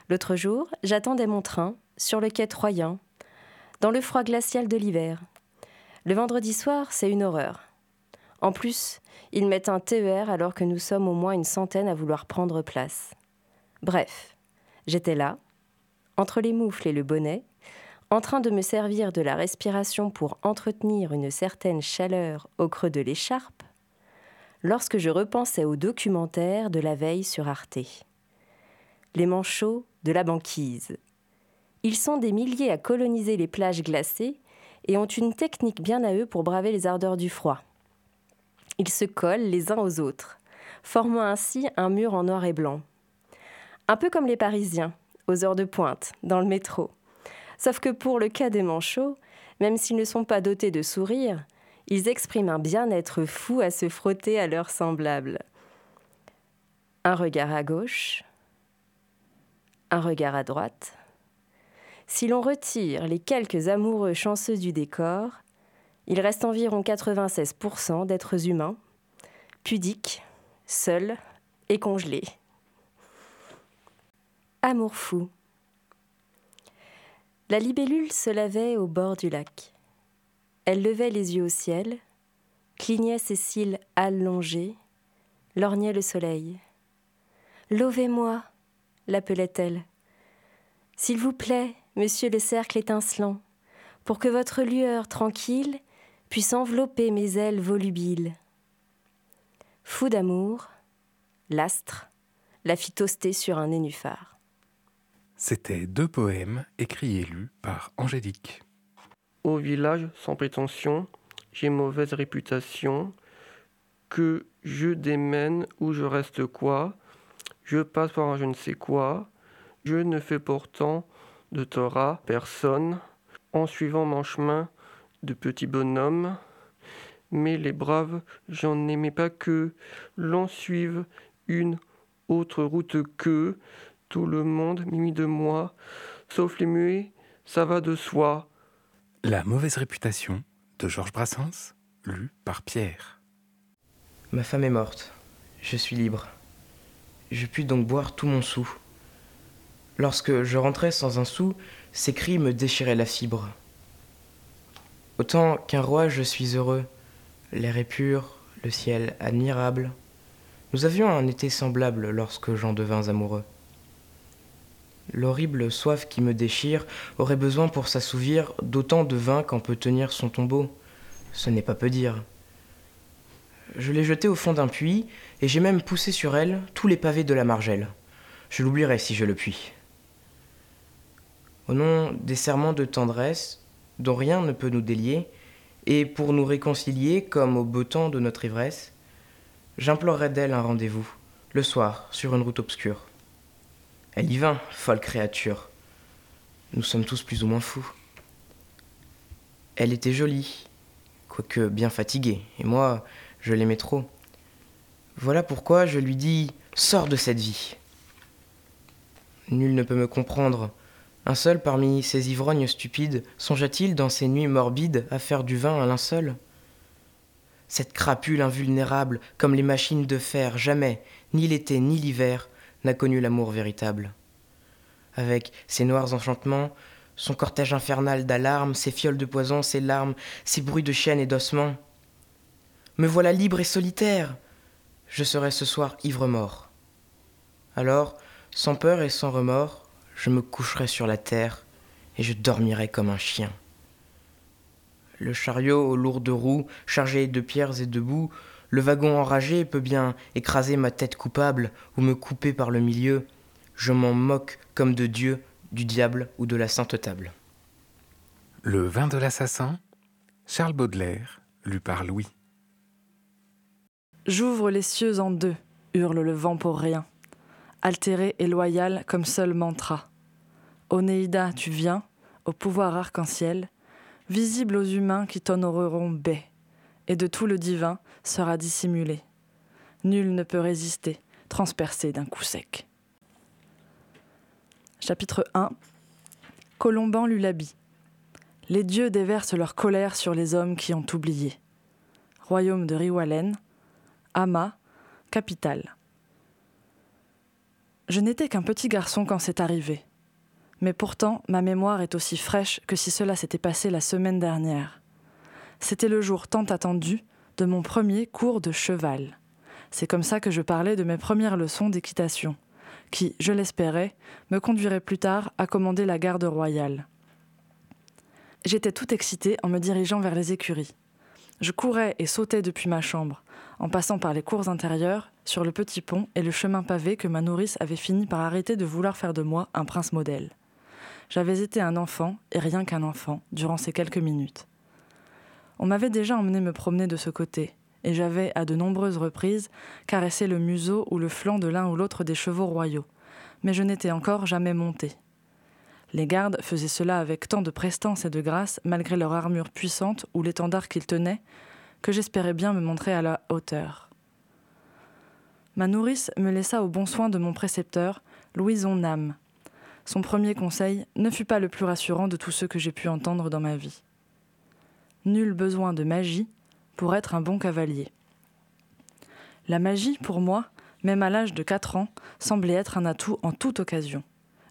L'autre jour, j'attendais mon train sur le quai Troyen, dans le froid glacial de l'hiver. Le vendredi soir, c'est une horreur. En plus, ils mettent un TER alors que nous sommes au moins une centaine à vouloir prendre place. Bref, j'étais là, entre les moufles et le bonnet, en train de me servir de la respiration pour entretenir une certaine chaleur au creux de l'écharpe, lorsque je repensais au documentaire de la veille sur Arte. Les manchots de la banquise. Ils sont des milliers à coloniser les plages glacées et ont une technique bien à eux pour braver les ardeurs du froid. Ils se collent les uns aux autres, formant ainsi un mur en noir et blanc. Un peu comme les Parisiens, aux heures de pointe, dans le métro. Sauf que pour le cas des manchots, même s'ils ne sont pas dotés de sourire, ils expriment un bien-être fou à se frotter à leurs semblables. Un regard à gauche, un regard à droite. Si l'on retire les quelques amoureux chanceux du décor, il reste environ 96% d'êtres humains, pudiques, seuls et congelés. Amour fou. La libellule se lavait au bord du lac. Elle levait les yeux au ciel, clignait ses cils allongés, lorgnait le soleil. Lovez-moi, l'appelait-elle. S'il vous plaît, monsieur le cercle étincelant, pour que votre lueur tranquille puisse envelopper mes ailes volubiles. Fou d'amour, l'astre la fit toaster sur un nénuphar. C'étaient deux poèmes écrits et lus par Angélique. Au village sans prétention, j'ai mauvaise réputation. Que je démène ou je reste quoi? Je passe par un je ne sais quoi. Je ne fais pourtant de tort à personne en suivant mon chemin de petit bonhomme. Mais les braves, j'en aimais pas que l'on suive une autre route que tout le monde m'imite de moi, sauf les muets, ça va de soi. La mauvaise réputation de Georges Brassens, lu par Pierre. Ma femme est morte. Je suis libre. Je puis donc boire tout mon sou. Lorsque je rentrais sans un sou, ces cris me déchiraient la fibre. Autant qu'un roi, je suis heureux. L'air est pur, le ciel admirable. Nous avions un été semblable lorsque j'en devins amoureux. L'horrible soif qui me déchire aurait besoin pour s'assouvir d'autant de vin qu'en peut tenir son tombeau. Ce n'est pas peu dire. Je l'ai jetée au fond d'un puits, et j'ai même poussé sur elle tous les pavés de la margelle. Je l'oublierai si je le puis. Au nom des serments de tendresse, dont rien ne peut nous délier, et pour nous réconcilier comme au beau temps de notre ivresse, j'implorerai d'elle un rendez-vous, le soir, sur une route obscure. Elle y vint, folle créature. Nous sommes tous plus ou moins fous. Elle était jolie, quoique bien fatiguée, et moi, je l'aimais trop. Voilà pourquoi je lui dis Sors de cette vie. Nul ne peut me comprendre. Un seul parmi ces ivrognes stupides songea-t-il dans ces nuits morbides à faire du vin un linceul Cette crapule invulnérable, comme les machines de fer, jamais, ni l'été ni l'hiver, n'a connu l'amour véritable. Avec ses noirs enchantements, son cortège infernal d'alarmes, ses fioles de poison, ses larmes, ses bruits de chaînes et d'ossements. Me voilà libre et solitaire. Je serai ce soir ivre-mort. Alors, sans peur et sans remords, je me coucherai sur la terre et je dormirai comme un chien. Le chariot aux lourdes roues, chargé de pierres et de boue, le wagon enragé peut bien écraser ma tête coupable ou me couper par le milieu. Je m'en moque comme de Dieu, du diable ou de la sainte table. Le vin de l'assassin, Charles Baudelaire, lu par Louis. J'ouvre les cieux en deux, hurle le vent pour rien, altéré et loyal comme seul mantra. Onéida, tu viens, au pouvoir arc-en-ciel, visible aux humains qui t'honoreront baie et de tout le divin sera dissimulé. Nul ne peut résister, transpercé d'un coup sec. Chapitre 1 Colomban l'habit. Les dieux déversent leur colère sur les hommes qui ont oublié. Royaume de Riwalen, Ama, capitale. Je n'étais qu'un petit garçon quand c'est arrivé. Mais pourtant, ma mémoire est aussi fraîche que si cela s'était passé la semaine dernière. C'était le jour tant attendu de mon premier cours de cheval. C'est comme ça que je parlais de mes premières leçons d'équitation, qui, je l'espérais, me conduiraient plus tard à commander la garde royale. J'étais tout excitée en me dirigeant vers les écuries. Je courais et sautais depuis ma chambre, en passant par les cours intérieures, sur le petit pont et le chemin pavé que ma nourrice avait fini par arrêter de vouloir faire de moi un prince modèle. J'avais été un enfant, et rien qu'un enfant, durant ces quelques minutes. On m'avait déjà emmené me promener de ce côté, et j'avais, à de nombreuses reprises, caressé le museau ou le flanc de l'un ou l'autre des chevaux royaux, mais je n'étais encore jamais monté. Les gardes faisaient cela avec tant de prestance et de grâce, malgré leur armure puissante ou l'étendard qu'ils tenaient, que j'espérais bien me montrer à la hauteur. Ma nourrice me laissa au bon soin de mon précepteur, Louison Nam. Son premier conseil ne fut pas le plus rassurant de tous ceux que j'ai pu entendre dans ma vie. Nul besoin de magie pour être un bon cavalier. La magie, pour moi, même à l'âge de 4 ans, semblait être un atout en toute occasion.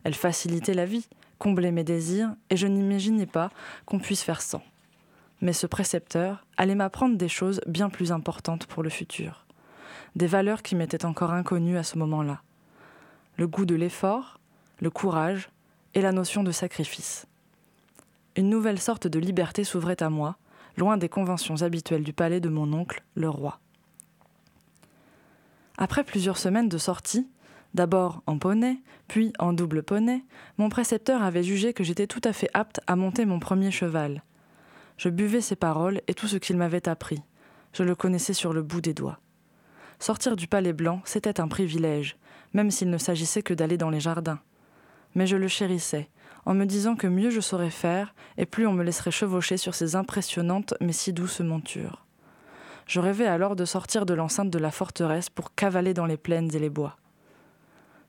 Elle facilitait la vie, comblait mes désirs, et je n'imaginais pas qu'on puisse faire sans. Mais ce précepteur allait m'apprendre des choses bien plus importantes pour le futur, des valeurs qui m'étaient encore inconnues à ce moment-là. Le goût de l'effort, le courage et la notion de sacrifice. Une nouvelle sorte de liberté s'ouvrait à moi, loin des conventions habituelles du palais de mon oncle, le roi. Après plusieurs semaines de sortie, d'abord en poney, puis en double poney, mon précepteur avait jugé que j'étais tout à fait apte à monter mon premier cheval. Je buvais ses paroles et tout ce qu'il m'avait appris. Je le connaissais sur le bout des doigts. Sortir du palais blanc, c'était un privilège, même s'il ne s'agissait que d'aller dans les jardins. Mais je le chérissais, en me disant que mieux je saurais faire, et plus on me laisserait chevaucher sur ces impressionnantes mais si douces montures. Je rêvais alors de sortir de l'enceinte de la forteresse pour cavaler dans les plaines et les bois.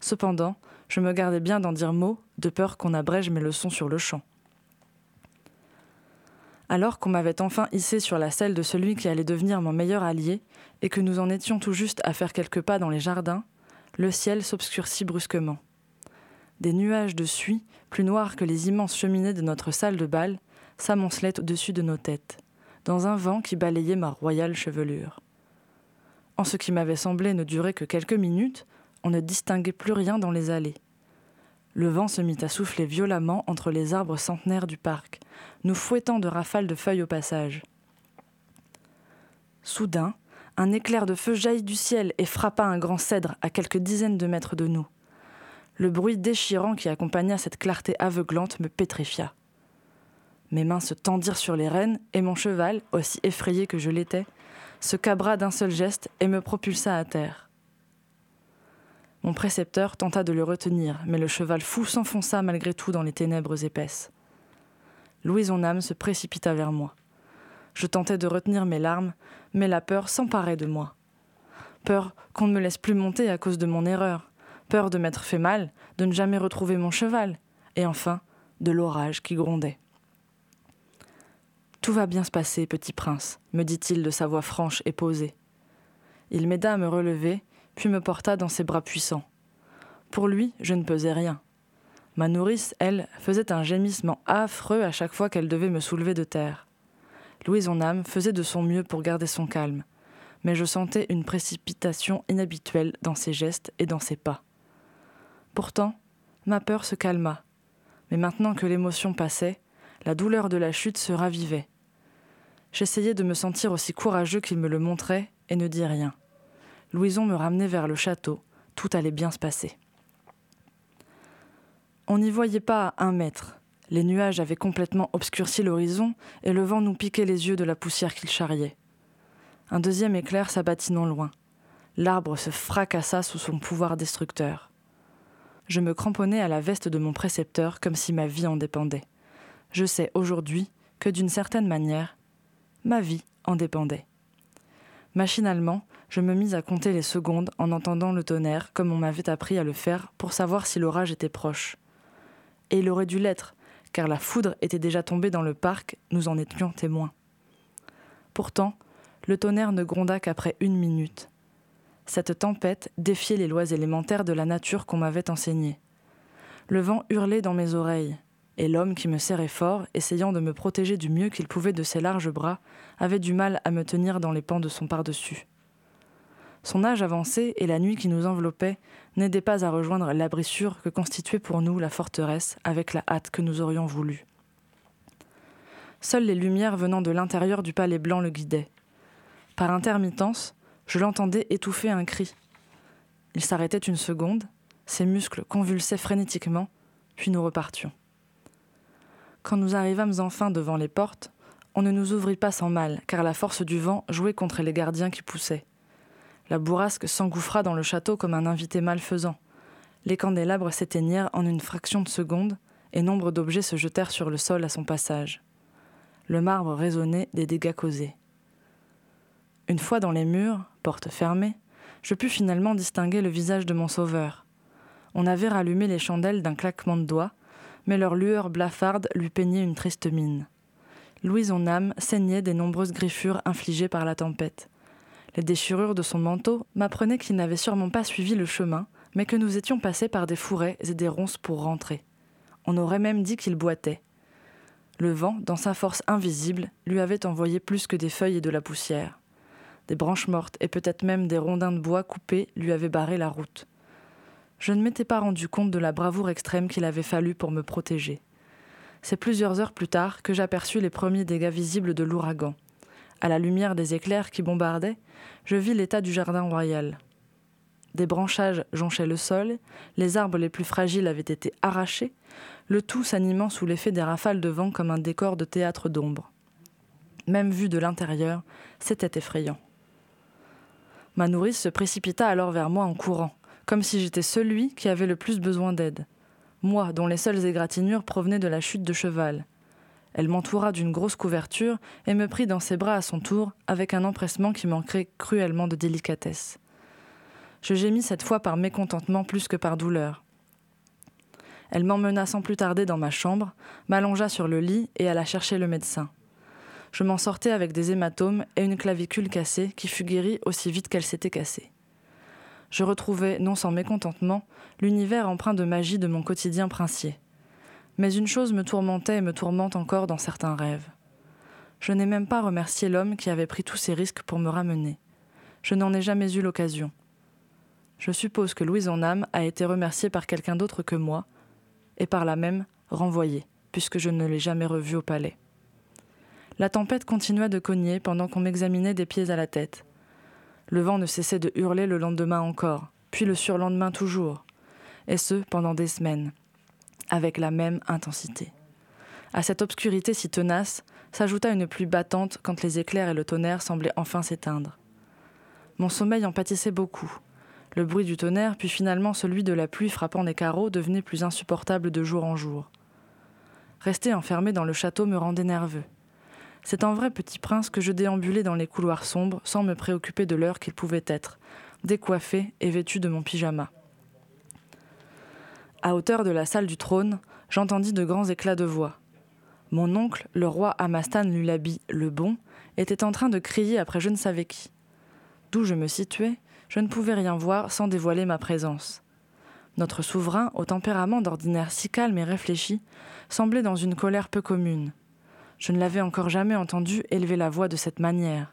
Cependant, je me gardais bien d'en dire mot, de peur qu'on abrège mes leçons sur le champ. Alors qu'on m'avait enfin hissé sur la selle de celui qui allait devenir mon meilleur allié, et que nous en étions tout juste à faire quelques pas dans les jardins, le ciel s'obscurcit brusquement. Des nuages de suie, plus noirs que les immenses cheminées de notre salle de bal, s'amoncelaient au-dessus de nos têtes, dans un vent qui balayait ma royale chevelure. En ce qui m'avait semblé ne durer que quelques minutes, on ne distinguait plus rien dans les allées. Le vent se mit à souffler violemment entre les arbres centenaires du parc, nous fouettant de rafales de feuilles au passage. Soudain, un éclair de feu jaillit du ciel et frappa un grand cèdre à quelques dizaines de mètres de nous. Le bruit déchirant qui accompagna cette clarté aveuglante me pétrifia. Mes mains se tendirent sur les rênes et mon cheval, aussi effrayé que je l'étais, se cabra d'un seul geste et me propulsa à terre. Mon précepteur tenta de le retenir, mais le cheval fou s'enfonça malgré tout dans les ténèbres épaisses. Louison âme se précipita vers moi. Je tentais de retenir mes larmes, mais la peur s'emparait de moi. Peur qu'on ne me laisse plus monter à cause de mon erreur, peur de m'être fait mal, de ne jamais retrouver mon cheval, et enfin de l'orage qui grondait. Tout va bien se passer, petit prince, me dit-il de sa voix franche et posée. Il m'aida à me relever, puis me porta dans ses bras puissants. Pour lui, je ne pesais rien. Ma nourrice, elle, faisait un gémissement affreux à chaque fois qu'elle devait me soulever de terre. Louise en âme faisait de son mieux pour garder son calme, mais je sentais une précipitation inhabituelle dans ses gestes et dans ses pas. Pourtant, ma peur se calma, mais maintenant que l'émotion passait, la douleur de la chute se ravivait. J'essayais de me sentir aussi courageux qu'il me le montrait et ne dis rien. Louison me ramenait vers le château. Tout allait bien se passer. On n'y voyait pas un mètre. Les nuages avaient complètement obscurci l'horizon et le vent nous piquait les yeux de la poussière qu'il charriait. Un deuxième éclair s'abattit non loin. L'arbre se fracassa sous son pouvoir destructeur. Je me cramponnais à la veste de mon précepteur comme si ma vie en dépendait. Je sais aujourd'hui que d'une certaine manière, ma vie en dépendait. Machinalement, je me mis à compter les secondes en entendant le tonnerre, comme on m'avait appris à le faire, pour savoir si l'orage était proche. Et il aurait dû l'être, car la foudre était déjà tombée dans le parc, nous en étions témoins. Pourtant, le tonnerre ne gronda qu'après une minute. Cette tempête défiait les lois élémentaires de la nature qu'on m'avait enseignées. Le vent hurlait dans mes oreilles, et l'homme qui me serrait fort, essayant de me protéger du mieux qu'il pouvait de ses larges bras, avait du mal à me tenir dans les pans de son par-dessus. Son âge avancé et la nuit qui nous enveloppait n'aidaient pas à rejoindre l'abri sûr que constituait pour nous la forteresse avec la hâte que nous aurions voulu. Seules les lumières venant de l'intérieur du palais blanc le guidaient. Par intermittence, je l'entendais étouffer un cri. Il s'arrêtait une seconde, ses muscles convulsaient frénétiquement, puis nous repartions. Quand nous arrivâmes enfin devant les portes, on ne nous ouvrit pas sans mal, car la force du vent jouait contre les gardiens qui poussaient. La bourrasque s'engouffra dans le château comme un invité malfaisant. Les candélabres s'éteignirent en une fraction de seconde, et nombre d'objets se jetèrent sur le sol à son passage. Le marbre résonnait des dégâts causés. Une fois dans les murs, porte fermée, je pus finalement distinguer le visage de mon sauveur. On avait rallumé les chandelles d'un claquement de doigts, mais leur lueur blafarde lui peignait une triste mine. Louison âme saignait des nombreuses griffures infligées par la tempête. Les déchirures de son manteau m'apprenaient qu'il n'avait sûrement pas suivi le chemin, mais que nous étions passés par des fourrés et des ronces pour rentrer. On aurait même dit qu'il boitait. Le vent, dans sa force invisible, lui avait envoyé plus que des feuilles et de la poussière. Des branches mortes et peut-être même des rondins de bois coupés lui avaient barré la route. Je ne m'étais pas rendu compte de la bravoure extrême qu'il avait fallu pour me protéger. C'est plusieurs heures plus tard que j'aperçus les premiers dégâts visibles de l'ouragan. À la lumière des éclairs qui bombardaient, je vis l'état du jardin royal. Des branchages jonchaient le sol, les arbres les plus fragiles avaient été arrachés, le tout s'animant sous l'effet des rafales de vent comme un décor de théâtre d'ombre. Même vu de l'intérieur, c'était effrayant. Ma nourrice se précipita alors vers moi en courant, comme si j'étais celui qui avait le plus besoin d'aide moi dont les seules égratignures provenaient de la chute de cheval. Elle m'entoura d'une grosse couverture et me prit dans ses bras à son tour avec un empressement qui manquait cruellement de délicatesse. Je gémis cette fois par mécontentement plus que par douleur. Elle m'emmena sans plus tarder dans ma chambre, m'allongea sur le lit et alla chercher le médecin. Je m'en sortais avec des hématomes et une clavicule cassée qui fut guérie aussi vite qu'elle s'était cassée je retrouvais, non sans mécontentement, l'univers empreint de magie de mon quotidien princier. Mais une chose me tourmentait et me tourmente encore dans certains rêves. Je n'ai même pas remercié l'homme qui avait pris tous ces risques pour me ramener. Je n'en ai jamais eu l'occasion. Je suppose que Louise en âme a été remerciée par quelqu'un d'autre que moi, et par là même renvoyée, puisque je ne l'ai jamais revue au palais. La tempête continua de cogner pendant qu'on m'examinait des pieds à la tête. Le vent ne cessait de hurler le lendemain encore, puis le surlendemain toujours, et ce pendant des semaines, avec la même intensité. À cette obscurité si tenace s'ajouta une pluie battante quand les éclairs et le tonnerre semblaient enfin s'éteindre. Mon sommeil en pâtissait beaucoup. Le bruit du tonnerre, puis finalement celui de la pluie frappant les carreaux, devenait plus insupportable de jour en jour. Rester enfermé dans le château me rendait nerveux. C'est un vrai petit prince que je déambulais dans les couloirs sombres sans me préoccuper de l'heure qu'il pouvait être, décoiffé et vêtu de mon pyjama. À hauteur de la salle du trône, j'entendis de grands éclats de voix. Mon oncle, le roi Amastan Lulabi le Bon, était en train de crier après je ne savais qui. D'où je me situais, je ne pouvais rien voir sans dévoiler ma présence. Notre souverain, au tempérament d'ordinaire si calme et réfléchi, semblait dans une colère peu commune. Je ne l'avais encore jamais entendu élever la voix de cette manière.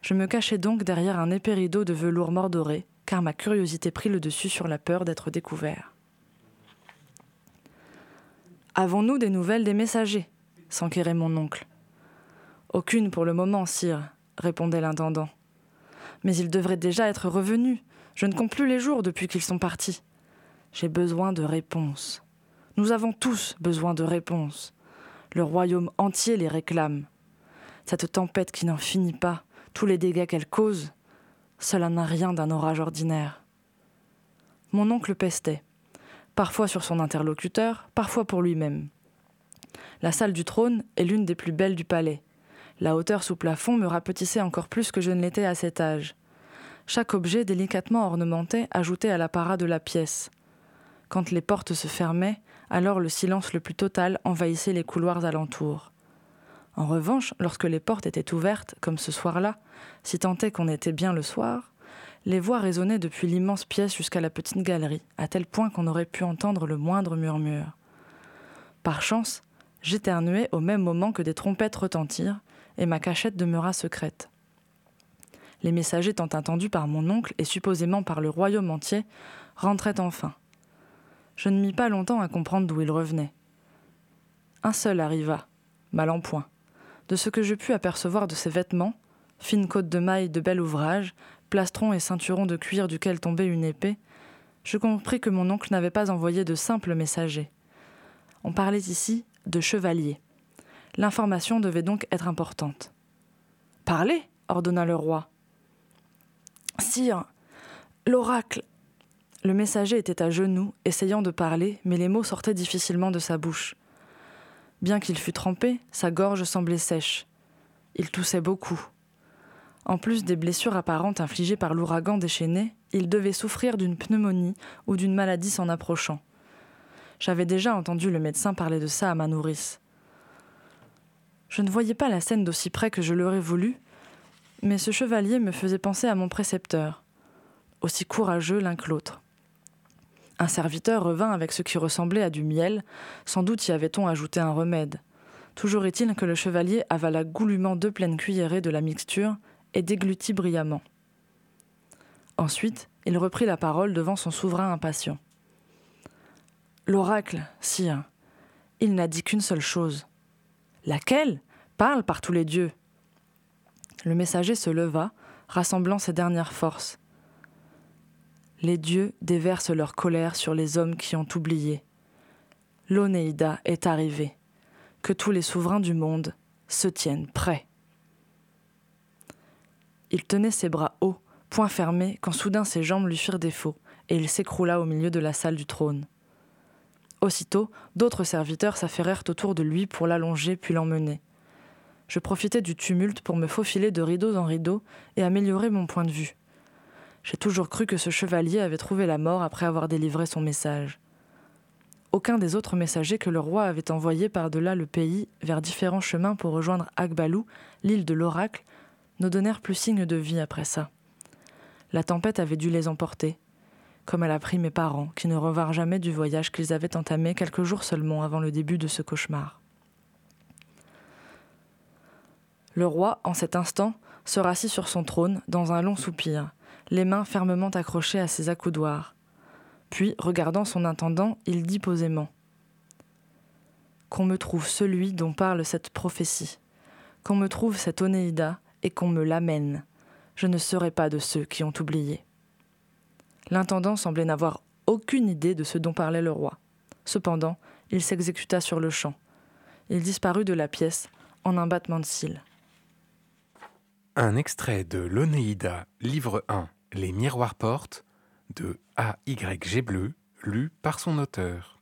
Je me cachai donc derrière un épais rideau de velours mordoré, car ma curiosité prit le dessus sur la peur d'être découvert. Avons-nous des nouvelles des messagers? s'enquérait mon oncle. Aucune pour le moment, sire, répondait l'intendant. Mais ils devraient déjà être revenus. Je ne compte plus les jours depuis qu'ils sont partis. J'ai besoin de réponses. Nous avons tous besoin de réponses. Le royaume entier les réclame. Cette tempête qui n'en finit pas, tous les dégâts qu'elle cause, cela n'a rien d'un orage ordinaire. Mon oncle pestait, parfois sur son interlocuteur, parfois pour lui-même. La salle du trône est l'une des plus belles du palais. La hauteur sous plafond me rapetissait encore plus que je ne l'étais à cet âge. Chaque objet délicatement ornementé ajoutait à l'apparat de la pièce. Quand les portes se fermaient, alors le silence le plus total envahissait les couloirs alentours. En revanche, lorsque les portes étaient ouvertes, comme ce soir-là, si tant est qu'on était bien le soir, les voix résonnaient depuis l'immense pièce jusqu'à la petite galerie, à tel point qu'on aurait pu entendre le moindre murmure. Par chance, j'éternuai au même moment que des trompettes retentirent, et ma cachette demeura secrète. Les messagers étant attendus par mon oncle et supposément par le royaume entier, rentraient enfin je ne mis pas longtemps à comprendre d'où il revenait. Un seul arriva, mal en point, De ce que je pus apercevoir de ses vêtements, fine côte de maille de bel ouvrage, plastron et ceinturon de cuir duquel tombait une épée, je compris que mon oncle n'avait pas envoyé de simples messagers. On parlait ici de chevalier. L'information devait donc être importante. Parlez, ordonna le roi. Sire, l'oracle. Le messager était à genoux, essayant de parler, mais les mots sortaient difficilement de sa bouche. Bien qu'il fût trempé, sa gorge semblait sèche. Il toussait beaucoup. En plus des blessures apparentes infligées par l'ouragan déchaîné, il devait souffrir d'une pneumonie ou d'une maladie s'en approchant. J'avais déjà entendu le médecin parler de ça à ma nourrice. Je ne voyais pas la scène d'aussi près que je l'aurais voulu, mais ce chevalier me faisait penser à mon précepteur, aussi courageux l'un que l'autre. Un serviteur revint avec ce qui ressemblait à du miel, sans doute y avait-on ajouté un remède. Toujours est-il que le chevalier avala goulûment deux pleines cuillerées de la mixture et déglutit brillamment. Ensuite, il reprit la parole devant son souverain impatient. L'oracle, sire, il n'a dit qu'une seule chose. Laquelle? Parle par tous les dieux. Le messager se leva, rassemblant ses dernières forces. Les dieux déversent leur colère sur les hommes qui ont oublié. L'Onéida est arrivée. Que tous les souverains du monde se tiennent prêts. Il tenait ses bras hauts, poings fermés, quand soudain ses jambes lui firent défaut, et il s'écroula au milieu de la salle du trône. Aussitôt, d'autres serviteurs s'affairèrent autour de lui pour l'allonger puis l'emmener. Je profitais du tumulte pour me faufiler de rideaux en rideaux et améliorer mon point de vue. J'ai toujours cru que ce chevalier avait trouvé la mort après avoir délivré son message. Aucun des autres messagers que le roi avait envoyés par-delà le pays vers différents chemins pour rejoindre Akbalou, l'île de l'oracle, ne donnèrent plus signe de vie après ça. La tempête avait dû les emporter, comme elle a pris mes parents, qui ne revinrent jamais du voyage qu'ils avaient entamé quelques jours seulement avant le début de ce cauchemar. Le roi, en cet instant, se rassit sur son trône, dans un long soupir, les mains fermement accrochées à ses accoudoirs. Puis, regardant son intendant, il dit posément Qu'on me trouve celui dont parle cette prophétie, qu'on me trouve cette Onéida, et qu'on me l'amène. Je ne serai pas de ceux qui ont oublié. L'intendant semblait n'avoir aucune idée de ce dont parlait le roi. Cependant, il s'exécuta sur le champ. Il disparut de la pièce en un battement de cils. Un extrait de l'Onéida, livre 1, Les miroirs portent, de A.Y.G. Bleu, lu par son auteur.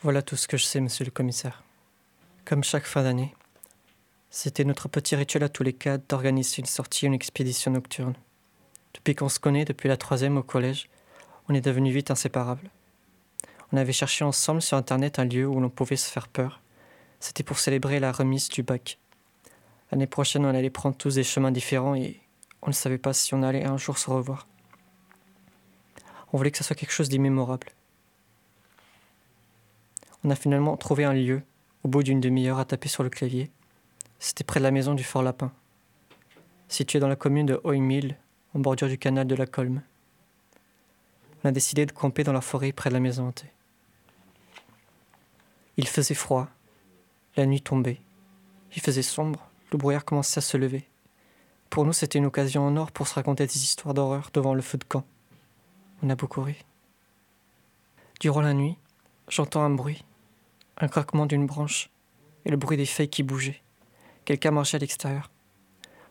Voilà tout ce que je sais, monsieur le commissaire. Comme chaque fin d'année, c'était notre petit rituel à tous les quatre d'organiser une sortie, une expédition nocturne. Depuis qu'on se connaît, depuis la troisième au collège, on est devenus vite inséparables. On avait cherché ensemble sur Internet un lieu où l'on pouvait se faire peur. C'était pour célébrer la remise du bac. L'année prochaine, on allait prendre tous des chemins différents et on ne savait pas si on allait un jour se revoir. On voulait que ce soit quelque chose d'immémorable. On a finalement trouvé un lieu, au bout d'une demi-heure à taper sur le clavier, c'était près de la maison du Fort Lapin, située dans la commune de Hoymil, en bordure du canal de la Colme. On a décidé de camper dans la forêt près de la maison hantée. Il faisait froid, la nuit tombait, il faisait sombre, le brouillard commençait à se lever. Pour nous, c'était une occasion en or pour se raconter des histoires d'horreur devant le feu de camp. On a beaucoup ri. Durant la nuit, j'entends un bruit, un craquement d'une branche et le bruit des feuilles qui bougeaient. Quelqu'un marchait à l'extérieur.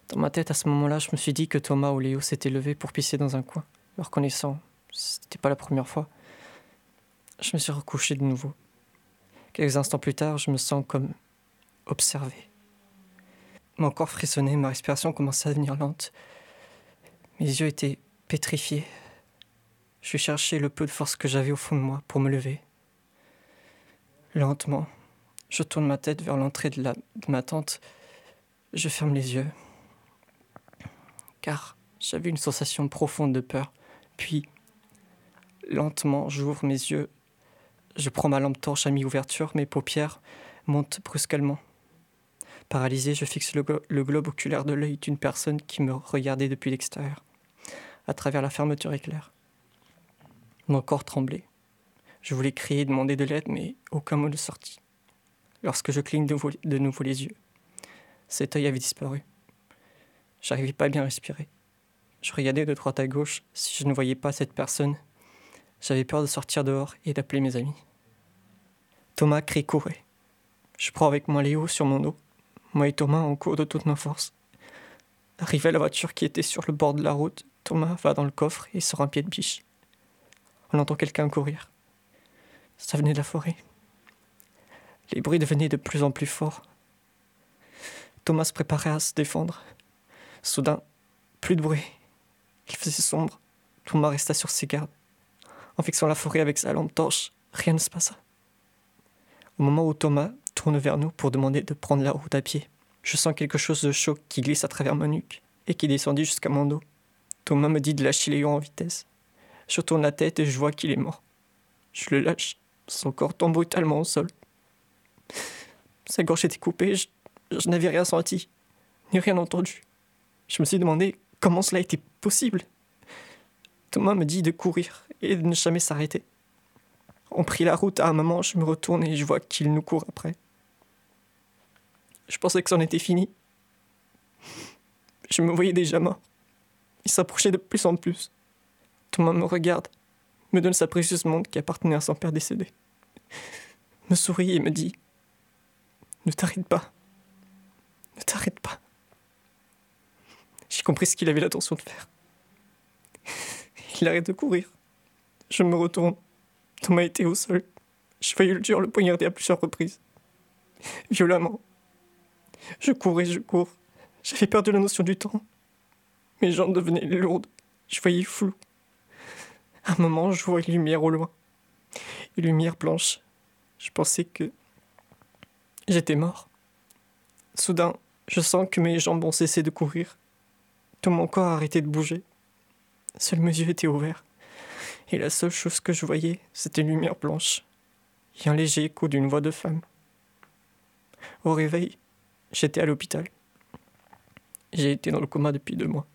Dans ma tête, à ce moment-là, je me suis dit que Thomas ou Léo s'étaient levés pour pisser dans un coin. Le reconnaissant, c'était pas la première fois. Je me suis recouché de nouveau. Quelques instants plus tard, je me sens comme observé. Mon corps frissonnait, ma respiration commençait à devenir lente. Mes yeux étaient pétrifiés. Je cherchais le peu de force que j'avais au fond de moi pour me lever. Lentement, je tourne ma tête vers l'entrée de, de ma tente je ferme les yeux, car j'avais une sensation profonde de peur. Puis, lentement, j'ouvre mes yeux. Je prends ma lampe torche à mi-ouverture, mes paupières montent brusquement. Paralysé, je fixe le, globe oculaire de l'œil d'une personne qui me regardait depuis l'extérieur, à travers la fermeture éclair. Mon corps tremblait. Je voulais crier, demander de l'aide, mais aucun mot ne sortit. lorsque je cligne de nouveau, de nouveau les yeux. Cet œil avait disparu. J'arrivais pas à bien respirer. Je regardais de droite à gauche si je ne voyais pas cette personne. J'avais peur de sortir dehors et d'appeler mes amis. Thomas crie courait. Je prends avec moi Léo sur mon dos. Moi et Thomas en cours de toutes nos forces. Arrivé à la voiture qui était sur le bord de la route, Thomas va dans le coffre et sort un pied de biche. On entend quelqu'un courir. Ça venait de la forêt. Les bruits devenaient de plus en plus forts. Thomas se préparait à se défendre. Soudain, plus de bruit. Il faisait sombre. Thomas resta sur ses gardes. En fixant la forêt avec sa lampe torche, rien ne se passa. Au moment où Thomas tourne vers nous pour demander de prendre la route à pied, je sens quelque chose de chaud qui glisse à travers ma nuque et qui descendit jusqu'à mon dos. Thomas me dit de lâcher Léon en vitesse. Je tourne la tête et je vois qu'il est mort. Je le lâche. Son corps tombe brutalement au sol. [laughs] Sa gorge était coupée. Je, je n'avais rien senti, ni rien entendu. Je me suis demandé comment cela était possible. Thomas me dit de courir et de ne jamais s'arrêter. On prit la route à un moment, je me retourne et je vois qu'il nous court après. Je pensais que c'en était fini. Je me voyais déjà mort. Il s'approchait de plus en plus. Thomas me regarde, me donne sa précieuse montre qui appartenait à son père décédé, me sourit et me dit Ne t'arrête pas. Ne t'arrête pas. J'ai compris ce qu'il avait l'intention de faire. Il arrête de courir. Je me retourne. Thomas était au sol. Je faillis le tuer le poignarder à plusieurs reprises. Violemment. Je courais, je cours. J'avais perdu la notion du temps. Mes jambes devenaient lourdes. Je voyais flou. Un moment, je vois une lumière au loin. Une lumière blanche. Je pensais que j'étais mort. Soudain, je sens que mes jambes ont cessé de courir. Tout mon corps a arrêté de bouger. Seuls mes yeux étaient ouverts. Et la seule chose que je voyais, c'était une lumière blanche. Et un léger écho d'une voix de femme. Au réveil, j'étais à l'hôpital. J'ai été dans le coma depuis deux mois.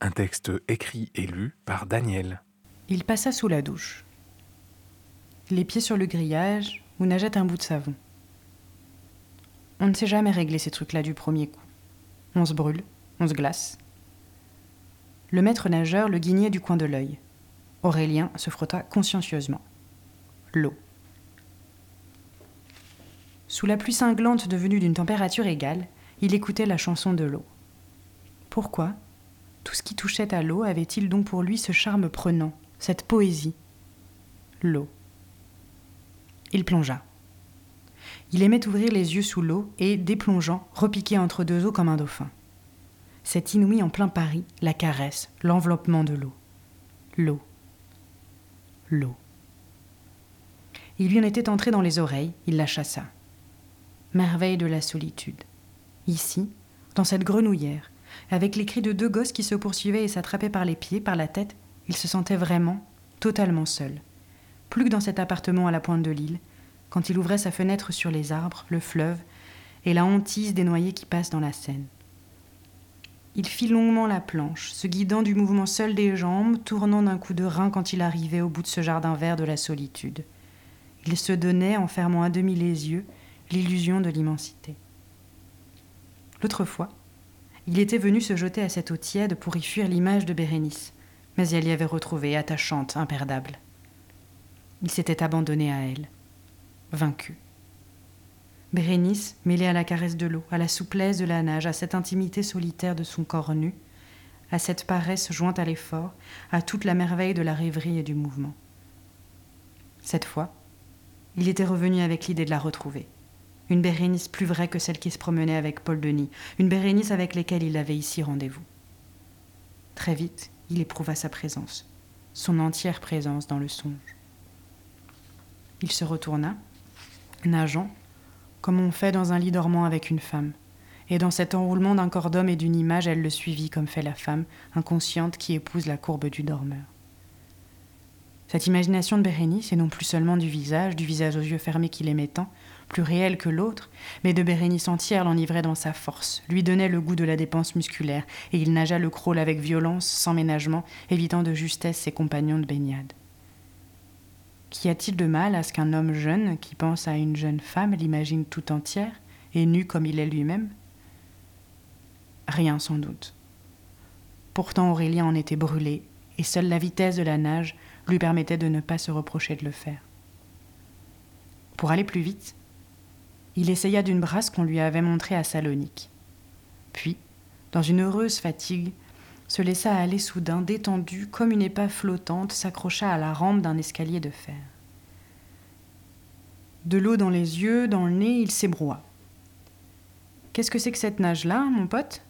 Un texte écrit et lu par Daniel. Il passa sous la douche. Les pieds sur le grillage, où nageait un bout de savon. On ne sait jamais régler ces trucs-là du premier coup. On se brûle, on se glace. Le maître nageur le guignait du coin de l'œil. Aurélien se frotta consciencieusement. L'eau. Sous la pluie cinglante devenue d'une température égale, il écoutait la chanson de l'eau. Pourquoi? Tout ce qui touchait à l'eau avait-il donc pour lui ce charme prenant, cette poésie? L'eau. Il plongea. Il aimait ouvrir les yeux sous l'eau et, déplongeant, repiquer entre deux eaux comme un dauphin. Cet inouï en plein Paris, la caresse, l'enveloppement de l'eau. L'eau. L'eau. Il lui en était entré dans les oreilles, il la chassa. Merveille de la solitude. Ici, dans cette grenouillère, avec les cris de deux gosses qui se poursuivaient et s'attrapaient par les pieds, par la tête, il se sentait vraiment, totalement seul. Plus que dans cet appartement à la pointe de l'île, quand il ouvrait sa fenêtre sur les arbres, le fleuve, et la hantise des noyés qui passent dans la Seine. Il fit longuement la planche, se guidant du mouvement seul des jambes, tournant d'un coup de rein quand il arrivait au bout de ce jardin vert de la solitude. Il se donnait, en fermant à demi les yeux, l'illusion de l'immensité. L'autre fois, il était venu se jeter à cette eau tiède pour y fuir l'image de Bérénice, mais elle y avait retrouvé, attachante, imperdable. Il s'était abandonné à elle, vaincu. Bérénice, mêlée à la caresse de l'eau, à la souplesse de la nage, à cette intimité solitaire de son corps nu, à cette paresse jointe à l'effort, à toute la merveille de la rêverie et du mouvement. Cette fois, il était revenu avec l'idée de la retrouver. Une Bérénice plus vraie que celle qui se promenait avec Paul Denis, une Bérénice avec laquelle il avait ici rendez-vous. Très vite, il éprouva sa présence, son entière présence dans le songe. Il se retourna, nageant, comme on fait dans un lit dormant avec une femme. Et dans cet enroulement d'un corps d'homme et d'une image, elle le suivit comme fait la femme, inconsciente qui épouse la courbe du dormeur. Cette imagination de Bérénice, et non plus seulement du visage, du visage aux yeux fermés qu'il aimait tant, plus réel que l'autre, mais de Bérénice entière l'enivrait dans sa force, lui donnait le goût de la dépense musculaire, et il nagea le crawl avec violence, sans ménagement, évitant de justesse ses compagnons de baignade. Qu'y a-t-il de mal à ce qu'un homme jeune qui pense à une jeune femme l'imagine tout entière et nue comme il est lui-même? Rien sans doute. Pourtant Aurélien en était brûlé, et seule la vitesse de la nage lui permettait de ne pas se reprocher de le faire. Pour aller plus vite, il essaya d'une brasse qu'on lui avait montrée à Salonique. Puis, dans une heureuse fatigue, se laissa aller soudain, détendu comme une épave flottante, s'accrocha à la rampe d'un escalier de fer. De l'eau dans les yeux, dans le nez, il s'ébroua. Qu'est-ce que c'est que cette nage-là, mon pote?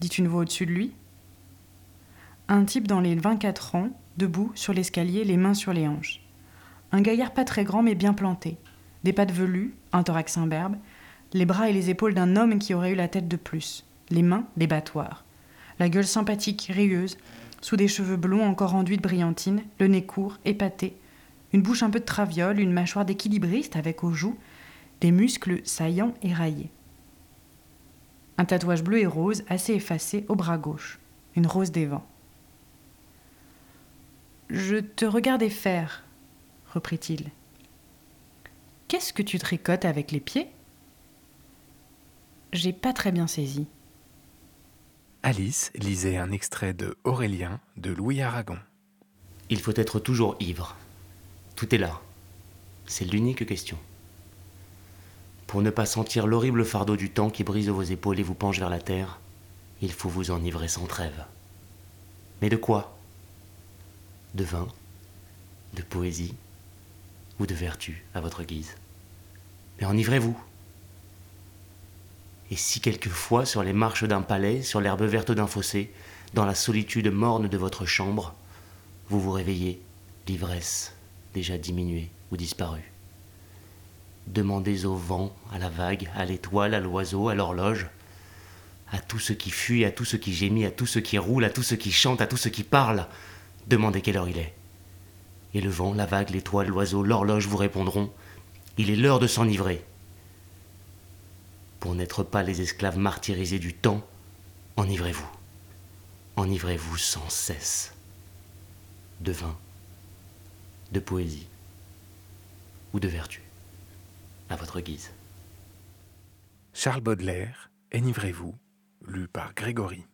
dit une voix au-dessus de lui. Un type dans les 24 ans, debout sur l'escalier, les mains sur les hanches. Un gaillard pas très grand mais bien planté, des pattes velues, un thorax imberbe, les bras et les épaules d'un homme qui aurait eu la tête de plus, les mains des battoirs, la gueule sympathique, rieuse, sous des cheveux blonds encore enduits de brillantine, le nez court, épaté, une bouche un peu de traviole, une mâchoire d'équilibriste avec aux joues des muscles saillants et raillés. Un tatouage bleu et rose assez effacé au bras gauche, une rose des vents. Je te regardais faire, reprit-il. Qu'est-ce que tu tricotes avec les pieds? J'ai pas très bien saisi. Alice lisait un extrait de Aurélien de Louis Aragon. Il faut être toujours ivre. Tout est là. C'est l'unique question. Pour ne pas sentir l'horrible fardeau du temps qui brise vos épaules et vous penche vers la terre, il faut vous enivrer sans trêve. Mais de quoi? De vin? De poésie? Ou de vertu, à votre guise? Enivrez-vous Et si quelquefois, sur les marches d'un palais, sur l'herbe verte d'un fossé, dans la solitude morne de votre chambre, vous vous réveillez, l'ivresse déjà diminuée ou disparue Demandez au vent, à la vague, à l'étoile, à l'oiseau, à l'horloge, à tout ce qui fuit, à tout ce qui gémit, à tout ce qui roule, à tout ce qui chante, à tout ce qui parle. Demandez quelle heure il est. Et le vent, la vague, l'étoile, l'oiseau, l'horloge vous répondront Il est l'heure de s'enivrer. Pour n'être pas les esclaves martyrisés du temps, enivrez-vous. Enivrez-vous sans cesse. De vin, de poésie ou de vertu à votre guise. Charles Baudelaire, Enivrez-vous, lu par Grégory.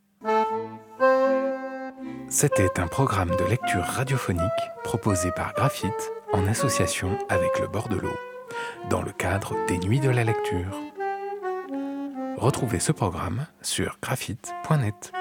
C'était un programme de lecture radiophonique proposé par Graphite en association avec le bord de l'eau, dans le cadre des Nuits de la lecture. Retrouvez ce programme sur graphite.net.